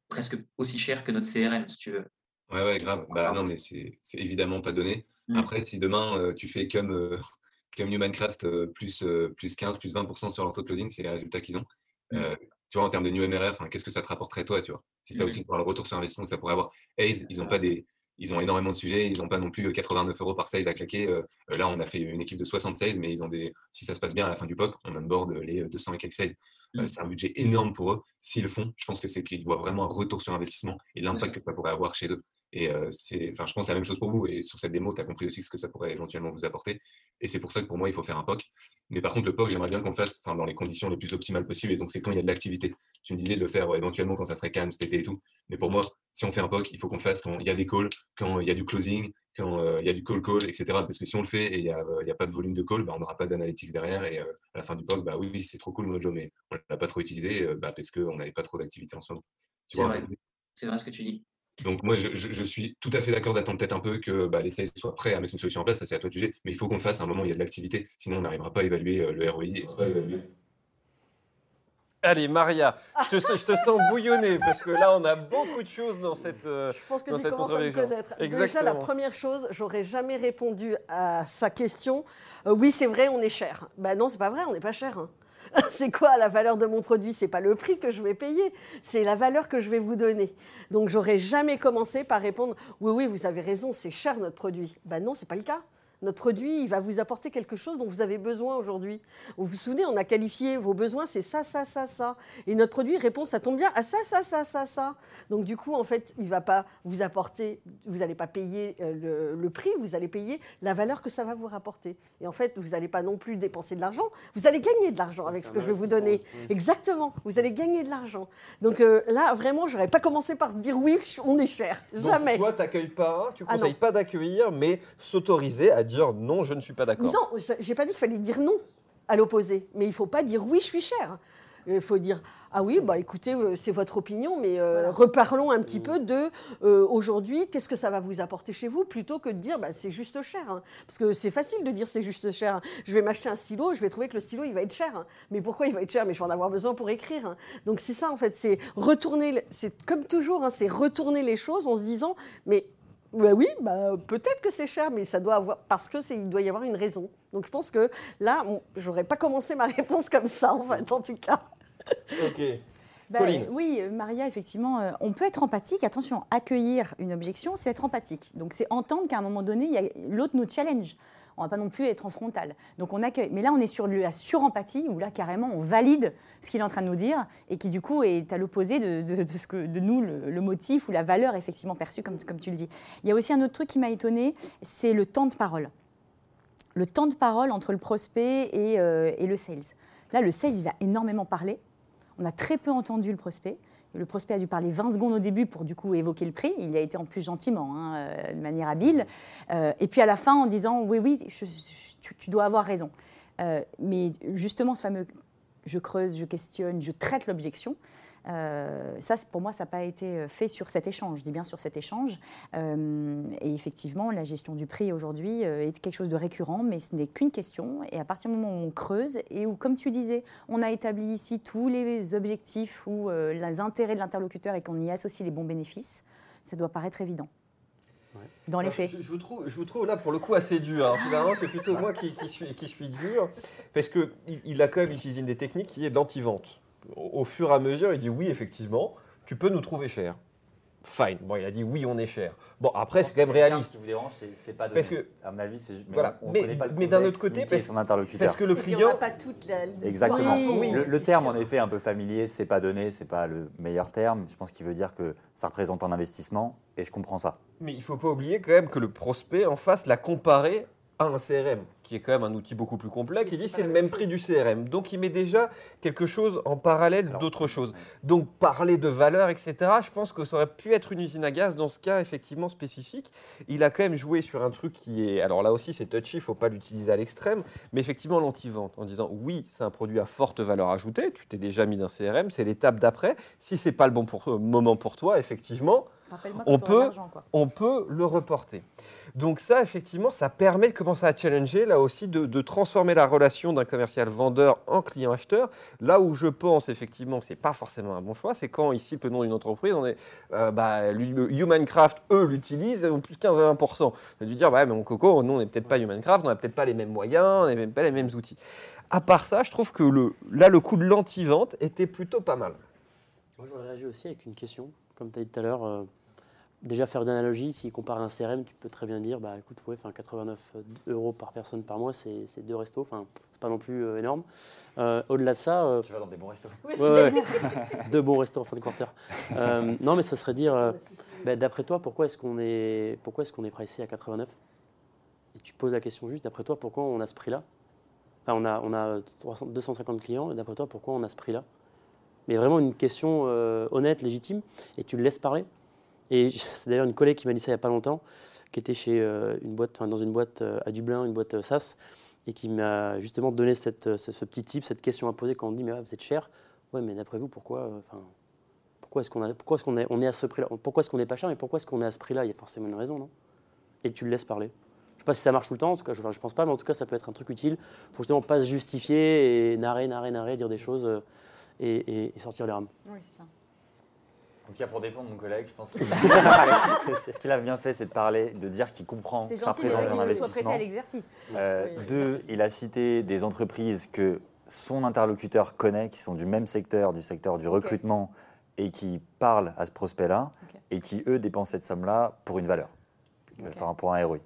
presque aussi cher que notre CRM, si tu veux. Ouais, ouais, grave. Bah non, mais c'est évidemment pas donné. Mm. Après, si demain euh, tu fais comme, euh, comme Newmancraft, euh, plus, euh, plus 15, plus 20% sur leur taux de closing, c'est les résultats qu'ils ont. Mm. Euh, tu vois, en termes de new MRR, enfin, qu'est-ce que ça te rapporterait toi, tu vois? C'est ça Mm. aussi pour le retour sur investissement que ça pourrait avoir. Ace, ils ont pas des, ils ont énormément de sujets, ils n'ont pas non plus euh, 89 euros par sales à claquer. Euh, euh, là, on a fait une équipe de 60 sales, mais ils ont des, si ça se passe bien à la fin du POC, on onboard les euh, 200 et quelques sales. Euh, Mm. c'est un budget énorme pour eux. S'ils le font, je pense que c'est qu'ils voient vraiment un retour sur investissement et l'impact que ça pourrait avoir chez eux. Et euh, c'est, enfin, je pense la même chose pour vous. Et sur cette démo, tu as compris aussi ce que ça pourrait éventuellement vous apporter. Et c'est pour ça que pour moi, il faut faire un POC. Mais par contre, le POC, j'aimerais bien qu'on le fasse dans les conditions les plus optimales possibles. Et donc, c'est quand il y a de l'activité. Tu me disais de le faire ouais, éventuellement quand ça serait calme cet été et tout. Mais pour moi, si on fait un POC, il faut qu'on le fasse quand il y a des calls, quand il y a du closing, quand euh, il y a du call-call, etc. Parce que si on le fait et il n'y a, euh, pas de volume de call, bah, on n'aura pas d'analytics derrière. Et à la fin du POC, bah oui, c'est trop cool Mojo, mais on ne l'a pas trop utilisé bah, parce qu'on n'avait pas trop d'activité en ce moment. Tu vois? C'est vrai ce que tu dis. Donc moi, je, je- je suis tout à fait d'accord d'attendre peut-être un peu que bah, les sales soient prêts à mettre une solution en place, ça c'est à toi de juger, mais il faut qu'on le fasse à un moment où il y a de l'activité, sinon on n'arrivera pas à évaluer euh, le ROI. et pas évaluer. Allez, Maria, je te, je te sens bouillonner parce que là, on a beaucoup de choses dans cette. euh, Je pense que dans tu cette commences à me connaître. Déjà, la première chose, j'aurais jamais répondu à sa question. euh, oui, c'est vrai, on est cher. Ben non, c'est pas vrai, on n'est pas cher. hein. C'est quoi la valeur de mon produit? C'est pas le prix que je vais payer, c'est la valeur que je vais vous donner. Donc, j'aurais jamais commencé par répondre oui, oui, vous avez raison, c'est cher notre produit. Ben non, c'est pas le cas. Notre produit, il va vous apporter quelque chose dont vous avez besoin aujourd'hui. Vous vous souvenez, on a qualifié vos besoins, c'est ça, ça, ça, ça. Et notre produit répond, ça tombe bien à ça, ça, ça, ça, ça. Donc du coup, en fait, il ne va pas vous apporter, vous n'allez pas payer euh, le, le prix, vous allez payer la valeur que ça va vous rapporter. Et en fait, vous n'allez pas non plus dépenser de l'argent, vous allez gagner de l'argent avec ce que je vais vous donner. Exactement, vous allez gagner de l'argent. Donc euh, là, vraiment, j'aurais pas commencé par dire oui, on est cher. Donc, Jamais. toi, t'accueilles pas, tu Ah, conseilles non. pas d'accueillir, mais s'autoriser à dire non, je ne suis pas d'accord. Non, je- j'ai pas dit qu'il fallait dire non à l'opposé, mais il faut pas dire oui, je suis cher. Il faut dire ah oui, bah écoutez, euh, c'est votre opinion, mais euh, reparlons un petit peu de euh, aujourd'hui, qu'est-ce que ça va vous apporter chez vous, plutôt que de dire bah, c'est juste cher. hein. Parce que c'est facile de dire c'est juste cher. Je vais m'acheter un stylo, je vais trouver que le stylo il va être cher. hein. Mais pourquoi il va être cher? Mais je vais en avoir besoin pour écrire. hein. Donc c'est ça en fait, c'est retourner, c'est comme toujours, hein, c'est retourner les choses en se disant mais bah oui, bah, peut-être que c'est cher, mais ça doit avoir parce que c'est il doit y avoir une raison. Donc je pense que là, j'aurais pas commencé ma réponse comme ça en fait, en tout cas. Ok. Bah, Pauline. oui, Maria, effectivement, euh, on peut être empathique. Attention, accueillir une objection, c'est être empathique. Donc, c'est entendre qu'à un moment donné, il y a- l'autre nous challenge. On va pas non plus être en frontal. Donc, on accueille. Mais là, on est sur la surempathie, où là, carrément, on valide ce qu'il est en train de nous dire, et qui, du coup, est à l'opposé de, ce que de nous, le, le motif ou la valeur effectivement perçue, comme, comme tu le dis. Il y a aussi un autre truc qui m'a étonné, c'est le temps de parole. Le temps de parole entre le prospect et, euh, et le sales. Là, le sales, il a énormément parlé. On a très peu entendu le prospect. Le prospect a dû parler 20 secondes au début pour du coup évoquer le prix. Il a été en plus gentiment, hein, euh, de manière habile. Euh, et puis à la fin en disant oui, oui, je- tu dois avoir raison. Euh, mais justement, ce fameux je creuse, je questionne, je traite l'objection. Euh, ça, pour moi, ça n'a pas été fait sur cet échange. Je dis bien sur cet échange. Euh, et effectivement, la gestion du prix aujourd'hui euh, est quelque chose de récurrent, mais ce n'est qu'une question. Et à partir du moment où on creuse et où, comme tu disais, on a établi ici tous les objectifs ou euh, les intérêts de l'interlocuteur et qu'on y associe les bons bénéfices, ça doit paraître évident. Dans les faits. Je, je vous trouve, je vous trouve là pour le coup assez dur. hein. Finalement, c'est plutôt moi qui, qui suis, qui suis dur. Parce qu'il il a quand même utilisé une des techniques qui est l'anti-vente. Au, fur et à mesure, il dit oui, effectivement, tu peux nous trouver cher. Fine. Bon, il a dit oui, on est cher. Bon, après, c'est quand même réaliste. qui vous dérange, c'est c'est pas donné. Parce que- à mon avis, c'est Voilà. on, Mais- connaît pas le mais d'un autre côté, parce- son interlocuteur. Parce que le Et puis on client. n'a pas toute la. Exactement. Oui, le, le c'est terme, sûr. en effet, un peu familier, c'est pas donné, c'est pas le meilleur terme. Je pense qu'il veut dire que ça représente un investissement et je comprends ça. Mais il ne faut pas oublier quand même que le prospect en face l'a comparé à un CRM, qui est quand même un outil beaucoup plus complet, qui dit c'est le même prix du CRM. Donc il met déjà quelque chose en parallèle d'autres choses. Donc parler de valeur, etc., je pense que ça aurait pu être une usine à gaz dans ce cas effectivement spécifique. Il a quand même joué sur un truc qui est... Alors là aussi c'est touchy, il ne faut pas l'utiliser à l'extrême, mais effectivement l'anti-vente, en disant oui, c'est un produit à forte valeur ajoutée, tu t'es déjà mis d'un CRM, c'est l'étape d'après. Si c'est pas le bon pour- moment pour toi, effectivement, On de peut- l'argent, quoi. on peut le reporter. Donc ça, effectivement, ça permet de commencer à challenger, là aussi, de, de transformer la relation d'un commercial vendeur en client-acheteur. Là où je pense, effectivement, que ce n'est pas forcément un bon choix, c'est quand il cite le nom d'une entreprise, on est, euh, bah, Humancraft, eux, l'utilisent, en plus 15 à 20%. On a dû dire, bah, mais mon coco, nous, on n'est peut-être pas Humancraft, on n'a peut-être pas les mêmes moyens, on n'a même pas les mêmes outils. À part ça, je trouve que le, là, le coup de l'anti-vente était plutôt pas mal. Moi, j'aurais réagi aussi avec une question. Comme tu as dit tout à l'heure, euh, déjà faire une analogie, s'il compare à un CRM, tu peux très bien dire bah, écoute, ouais, enfin, 89 euros par personne par mois, c'est c'est deux restos. Enfin, c'est pas non plus euh, énorme. Euh, Au-delà de ça, euh, Tu vas dans des bons restos. Oui, ouais, ouais, deux bons restos en fin de quarter. Euh, non, mais ça serait dire euh, bah, d'après toi, pourquoi est-ce qu'on est, pourquoi est-ce qu'on est pricé à 89 Et tu poses la question juste d'après toi, pourquoi on a ce prix-là? Enfin, on a, on a 300 250 clients, et d'après toi, pourquoi on a ce prix-là? Mais vraiment une question euh, honnête, légitime, et tu le laisses parler? Et c'est d'ailleurs une collègue qui m'a dit ça il n'y a pas longtemps, qui était chez euh, une boîte, dans une boîte euh, à Dublin, une boîte euh, SaaS, et qui m'a justement donné ce, petit tip, cette question à poser quand on dit mais vous êtes cher. Ouais, mais d'après vous, pourquoi, pourquoi est-ce qu'on est, à ce prix-là? Pourquoi est-ce qu'on n'est pas cher, mais pourquoi est-ce qu'on est à ce prix-là? Il y a forcément une raison, non? Et tu le laisses parler. Je sais pas si ça marche tout le temps, en tout cas, je, je pense pas, mais en tout cas, ça peut être un truc utile pour justement pas se justifier et narrer, narrer, narrer, dire des choses et sortir les rames. Oui, c'est ça. En tout cas, pour défendre mon collègue, je pense que ce qu'il a bien fait, c'est de parler, de dire qu'il comprend C'est que ça représente un soit investissement. à l'exercice. Euh, Oui, deux, merci. il a cité des entreprises que son interlocuteur connaît, qui sont du même secteur, du secteur du recrutement, et qui parlent à ce prospect-là, et qui, eux, dépensent cette somme-là pour une valeur, enfin, pour un ROI.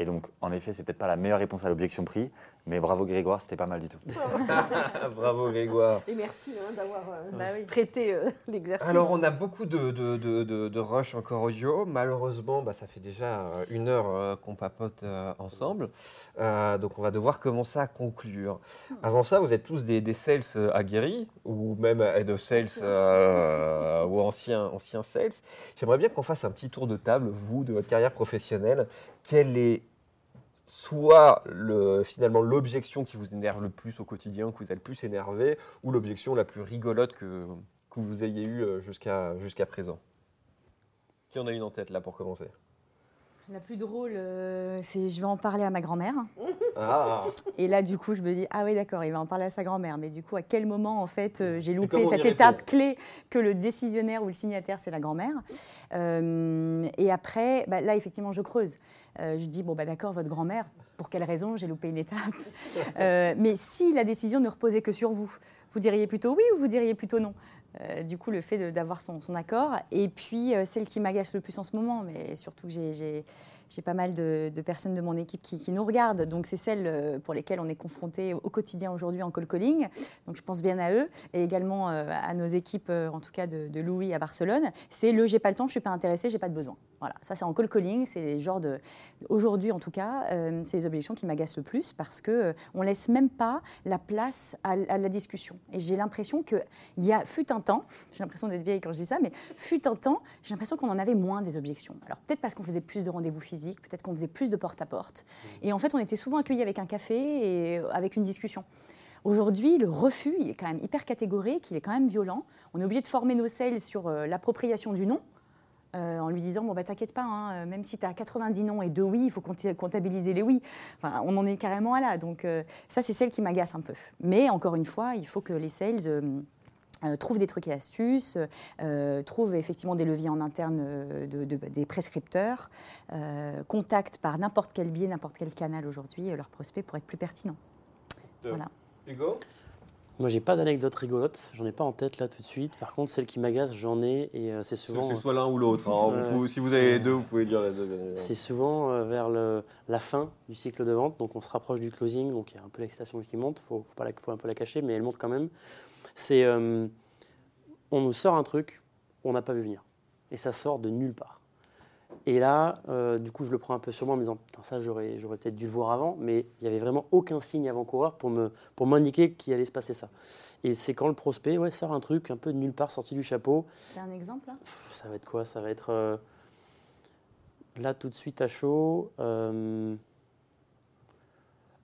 Et donc, en effet, c'est peut-être pas la meilleure réponse à l'objection prix, mais bravo Grégoire, c'était pas mal du tout. Bravo Grégoire. Et merci hein, d'avoir euh, Bah oui. prêté euh, l'exercice. Alors, on a beaucoup de, de, de, de- de rush encore audio. Malheureusement, bah, ça fait déjà euh, une heure euh, qu'on papote euh, ensemble. Euh, donc, on va devoir commencer à conclure. Avant ça, vous êtes tous des, des sales aguerris ou même head of sales euh, ou anciens, anciens sales. J'aimerais bien qu'on fasse un petit tour de table, vous, de votre carrière professionnelle. Quelle est soit le, finalement l'objection qui vous énerve le plus au quotidien, que vous êtes le plus énervé, ou l'objection la plus rigolote que, que vous ayez eue euh, jusqu'à jusqu'à présent Qui en a une en tête là pour commencer? La plus drôle, euh, c'est je vais en parler à ma grand-mère. Ah Et là, du coup, je me dis, ah oui, d'accord, il va en parler à sa grand-mère. Mais du coup, à quel moment, en fait, euh, j'ai loupé cette étape clé que le décisionnaire ou le signataire, c'est la grand-mère? Euh, Et après, bah, là, effectivement, je creuse. Euh, je dis, bon, bah, d'accord, votre grand-mère, pour quelle raison j'ai loupé une étape Euh, Mais si la décision ne reposait que sur vous, vous diriez plutôt oui ou vous diriez plutôt non? Euh, du coup, le fait d'avoir son, son accord. Et puis, celle qui m'agace le plus en ce moment, mais surtout que j'ai- j'ai pas mal de, personnes de mon équipe qui, qui nous regardent. Donc, c'est celles euh, pour lesquelles on est confronté au quotidien aujourd'hui en call calling. Donc, je pense bien à eux et également euh, à nos équipes, euh, en tout cas de, de Louis à Barcelone. C'est le j'ai pas le temps, je suis pas intéressé, j'ai pas de besoin. Voilà, ça c'est en call calling. C'est les genres de. Aujourd'hui, en tout cas, euh, c'est les objections qui m'agacent le plus parce que euh, on laisse même pas la place à, à la discussion. Et j'ai l'impression que il y a fut un temps, j'ai l'impression d'être vieille quand je dis ça, mais fut un temps, j'ai l'impression qu'on en avait moins des objections. Alors peut-être parce qu'on faisait plus de rendez-vous physiques, peut-être qu'on faisait plus de porte-à-porte. Et en fait, on était souvent accueillis avec un café et euh, avec une discussion. Aujourd'hui, le refus, il est quand même hyper catégorique, il est quand même violent. On est obligé de former nos sales sur euh, l'appropriation du nom. Euh, en lui disant bon bah t'inquiète pas hein, euh, même si tu as 90 noms et deux oui il faut comptabiliser les oui. Enfin, on en est carrément à là. Donc euh, ça c'est celle qui m'agace un peu. Mais encore une fois il faut que les sales euh, trouvent des trucs et astuces, trouvent effectivement des leviers en interne de- de- des prescripteurs, contactent par n'importe quel biais, n'importe quel canal aujourd'hui leurs prospects pour être plus pertinents. Voilà. Hugo? Moi, j'ai pas d'anecdote rigolote, j'en ai pas en tête là tout de suite. Par contre, celle qui m'agace, j'en ai et euh, c'est souvent. C'est soit l'un ou l'autre. hein. Vous si vous avez les deux, vous pouvez dire les deux. C'est souvent euh, vers le- la fin du cycle de vente, donc on se rapproche du closing, donc il y a un peu l'excitation qui monte, il faut, faut, pas la- faut un peu la cacher, mais elle monte quand même. C'est, euh, on nous sort un truc, on n'a pas vu venir, et ça sort de nulle part. Et là, euh, du coup, je le prends un peu sur moi en me disant, ça j'aurais, j'aurais peut-être dû le voir avant, mais il n'y avait vraiment aucun signe avant-coureur pour, me, pour m'indiquer qu'il allait se passer ça. Et c'est quand le prospect ouais, sort un truc un peu de nulle part, sorti du chapeau, C'est un exemple là Pff, ça va être quoi? Ça va être euh, là tout de suite à chaud. euh,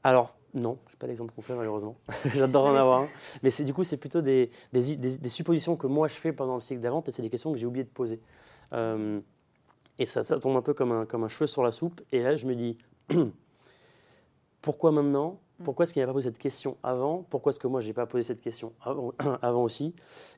Alors non, je n'ai pas d'exemple concret malheureusement. J'adore en avoir un. Mais c'est du coup c'est plutôt des, des, i- des- des suppositions que moi je fais pendant le cycle vente et c'est des questions que j'ai oublié de poser. Euh, et ça, ça tombe un peu comme un, comme un cheveu sur la soupe. Et là je me dis pourquoi maintenant? Pourquoi est-ce qu'il n'a pas posé cette question avant? Pourquoi est-ce que moi, je n'ai pas posé cette question avant, avant aussi?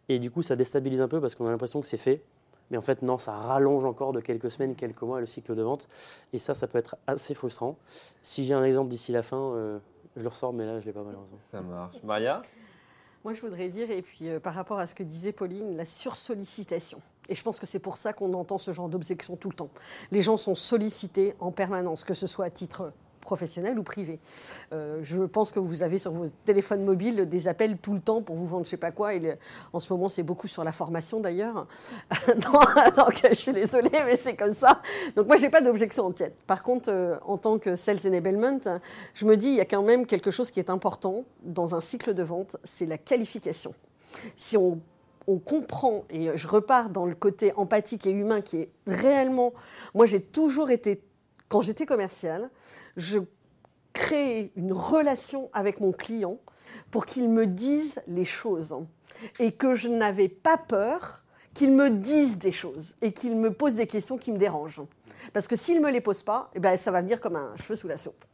Et du coup, ça déstabilise un peu parce qu'on a l'impression que c'est fait. Mais en fait, non, ça rallonge encore de quelques semaines, quelques mois le cycle de vente. Et ça, ça peut être assez frustrant. Si j'ai un exemple d'ici la fin, euh, je le ressors, mais là, je ne l'ai pas malheureusement. Ça marche. Maria? Moi, je voudrais dire, et puis euh, par rapport à ce que disait Pauline, la sursollicitation. Et je pense que c'est pour ça qu'on entend ce genre d'objection tout le temps. Les gens sont sollicités en permanence, que ce soit à titre professionnel ou privé. Euh, je pense que vous avez sur vos téléphones mobiles des appels tout le temps pour vous vendre je sais pas quoi. Et en ce moment, c'est beaucoup sur la formation d'ailleurs. Donc, je suis désolée, mais c'est comme ça. Donc moi, j'ai pas d'objection en tête. Par contre, euh, en tant que sales enablement, je me dis, il y a quand même quelque chose qui est important dans un cycle de vente, c'est la qualification. Si on, on comprend, et je repars dans le côté empathique et humain qui est réellement... Moi, j'ai toujours été, quand j'étais commercial, je créais une relation avec mon client pour qu'il me dise les choses et que je n'avais pas peur qu'il me dise des choses et qu'il me pose des questions qui me dérangent. Parce que s'il ne me les pose pas, eh ben, ça va venir comme un cheveu sous la soupe.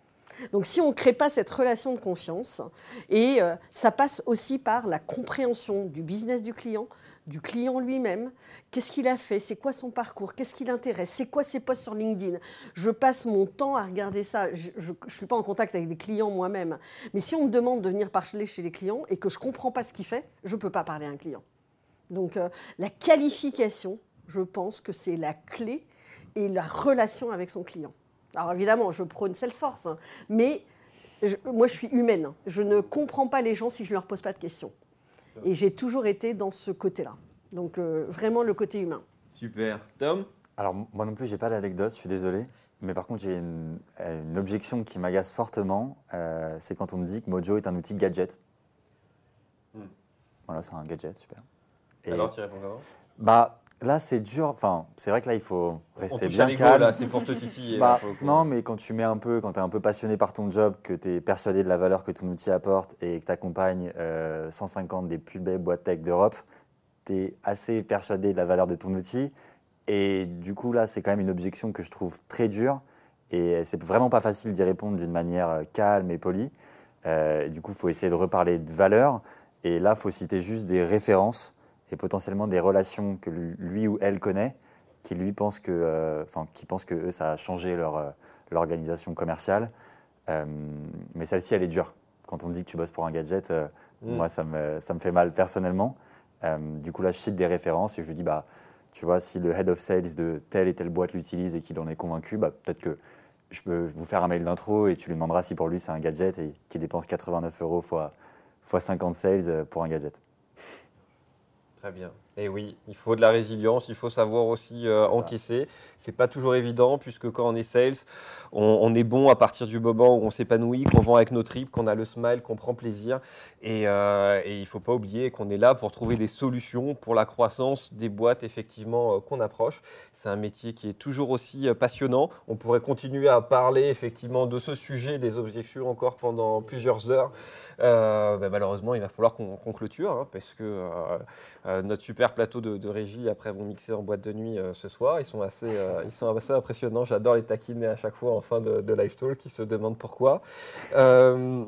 Donc si on ne crée pas cette relation de confiance, et euh, ça passe aussi par la compréhension du business du client, du client lui-même, qu'est-ce qu'il a fait, c'est quoi son parcours, qu'est-ce qui l'intéresse, c'est quoi ses posts sur LinkedIn? Je passe mon temps à regarder ça. Je ne suis pas en contact avec les clients moi-même. Mais si on me demande de venir parler chez les clients et que je ne comprends pas ce qu'il fait, je ne peux pas parler à un client. Donc euh, la qualification, je pense que c'est la clé et la relation avec son client. Alors évidemment, je prône Salesforce, hein, mais je- moi je suis humaine. Je ne comprends pas les gens si je ne leur pose pas de questions. Et j'ai toujours été dans ce côté-là. Donc euh, vraiment le côté humain. Super. Tom? Alors, moi non plus, j'ai pas d'anecdote, je suis désolé. Mais par contre, j'ai une, euh, une objection qui m'agace fortement. euh, c'est quand on me dit que Mojo est un outil gadget. Hmm. Voilà, c'est un gadget, super. Et Alors, tu réponds comment? bah, là, c'est dur. Enfin, c'est vrai que là, il faut rester bien calme. là, c'est pour te titiller. Bah, non, mais quand tu mets un peu, quand tu es un peu passionné par ton job, que tu es persuadé de la valeur que ton outil apporte et que tu accompagnes 150 des plus belles boîtes tech d'Europe, tu es assez persuadé de la valeur de ton outil. Et du coup, là, c'est quand même une objection que je trouve très dure. Et c'est vraiment pas facile d'y répondre d'une manière euh, calme et polie. Euh, du coup, il faut essayer de reparler de valeur. Et là, il faut citer juste des références et potentiellement des relations que lui ou elle connaît, qui lui pense que, euh, enfin, qui pense que eux, ça a changé leur euh, l'organisation commerciale. Euh, mais celle-ci, elle est dure. Quand on dit que tu bosses pour un gadget, Mm. moi, ça me, ça me fait mal personnellement. Du coup, là, je cite des références et je lui dis, bah, tu vois, si le head of sales de telle et telle boîte l'utilise et qu'il en est convaincu, bah, peut-être que je peux vous faire un mail d'intro et tu lui demanderas si pour lui c'est un gadget et qu'il dépense 89 euros fois, fois 50 sales pour un gadget. Très bien. Et oui, il faut de la résilience, il faut savoir aussi euh, encaisser. C'est pas toujours évident puisque quand on est sales, on, est bon à partir du moment où on s'épanouit, qu'on vend avec nos tripes, qu'on a le smile, qu'on prend plaisir. Et, euh, et il faut pas oublier qu'on est là pour trouver des solutions pour la croissance des boîtes effectivement euh, qu'on approche. C'est un métier qui est toujours aussi euh, passionnant. On pourrait continuer à parler effectivement de ce sujet, des objections encore pendant plusieurs heures. Euh, ben, malheureusement, il va falloir qu'on clôture hein, parce que notre super plateau de, de régie après vont mixer en boîte de nuit ce soir. Ils sont assez, ils sont assez impressionnants. J'adore les taquiner à chaque fois en fin de, live talk. Ils se demandent pourquoi. Euh,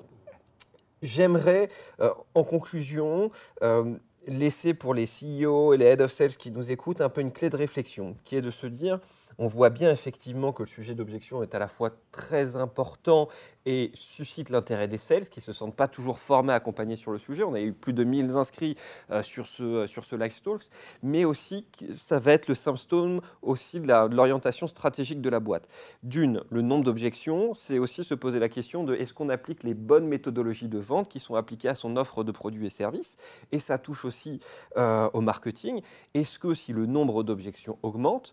J'aimerais, euh, en conclusion, euh, laisser pour les CEO et les head of sales qui nous écoutent un peu une clé de réflexion, qui est de se dire, On voit bien effectivement que le sujet d'objection est à la fois très important et suscite l'intérêt des sales qui ne se sentent pas toujours formés, accompagnés sur le sujet. On a eu plus de 1000 inscrits euh, sur ce, sur ce Live Talks, mais aussi ça va être le symptôme aussi de l'orientation stratégique de la boîte. D'une, le nombre d'objections, c'est aussi se poser la question de est-ce qu'on applique les bonnes méthodologies de vente qui sont appliquées à son offre de produits et services? Et ça touche aussi euh, au marketing. Est-ce que si le nombre d'objections augmente,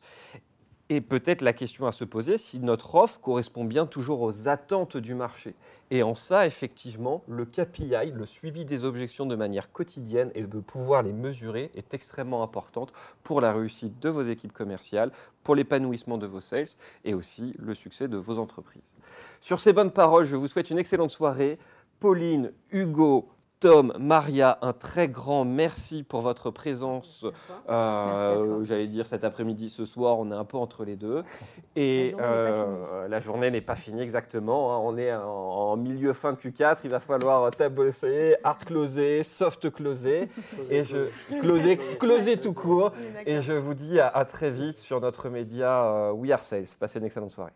et peut-être la question à se poser si notre offre correspond bien toujours aux attentes du marché. Et en ça, effectivement, le KPI, le suivi des objections de manière quotidienne et de pouvoir les mesurer est extrêmement importante pour la réussite de vos équipes commerciales, pour l'épanouissement de vos sales et aussi le succès de vos entreprises. Sur ces bonnes paroles, je vous souhaite une excellente soirée. Pauline, Hugo, Tom, Maria, un très grand merci pour votre présence. Euh, j'allais dire cet après-midi, ce soir, on est un peu entre les deux. Et la journée n'est pas, finie exactement. Hein. On est en, milieu fin de Q4. Il va falloir tabosser, hard closer, soft closer. et je closer, closer tout court. Et je vous dis à, très vite sur notre média euh, We Are Sales. Passez une excellente soirée.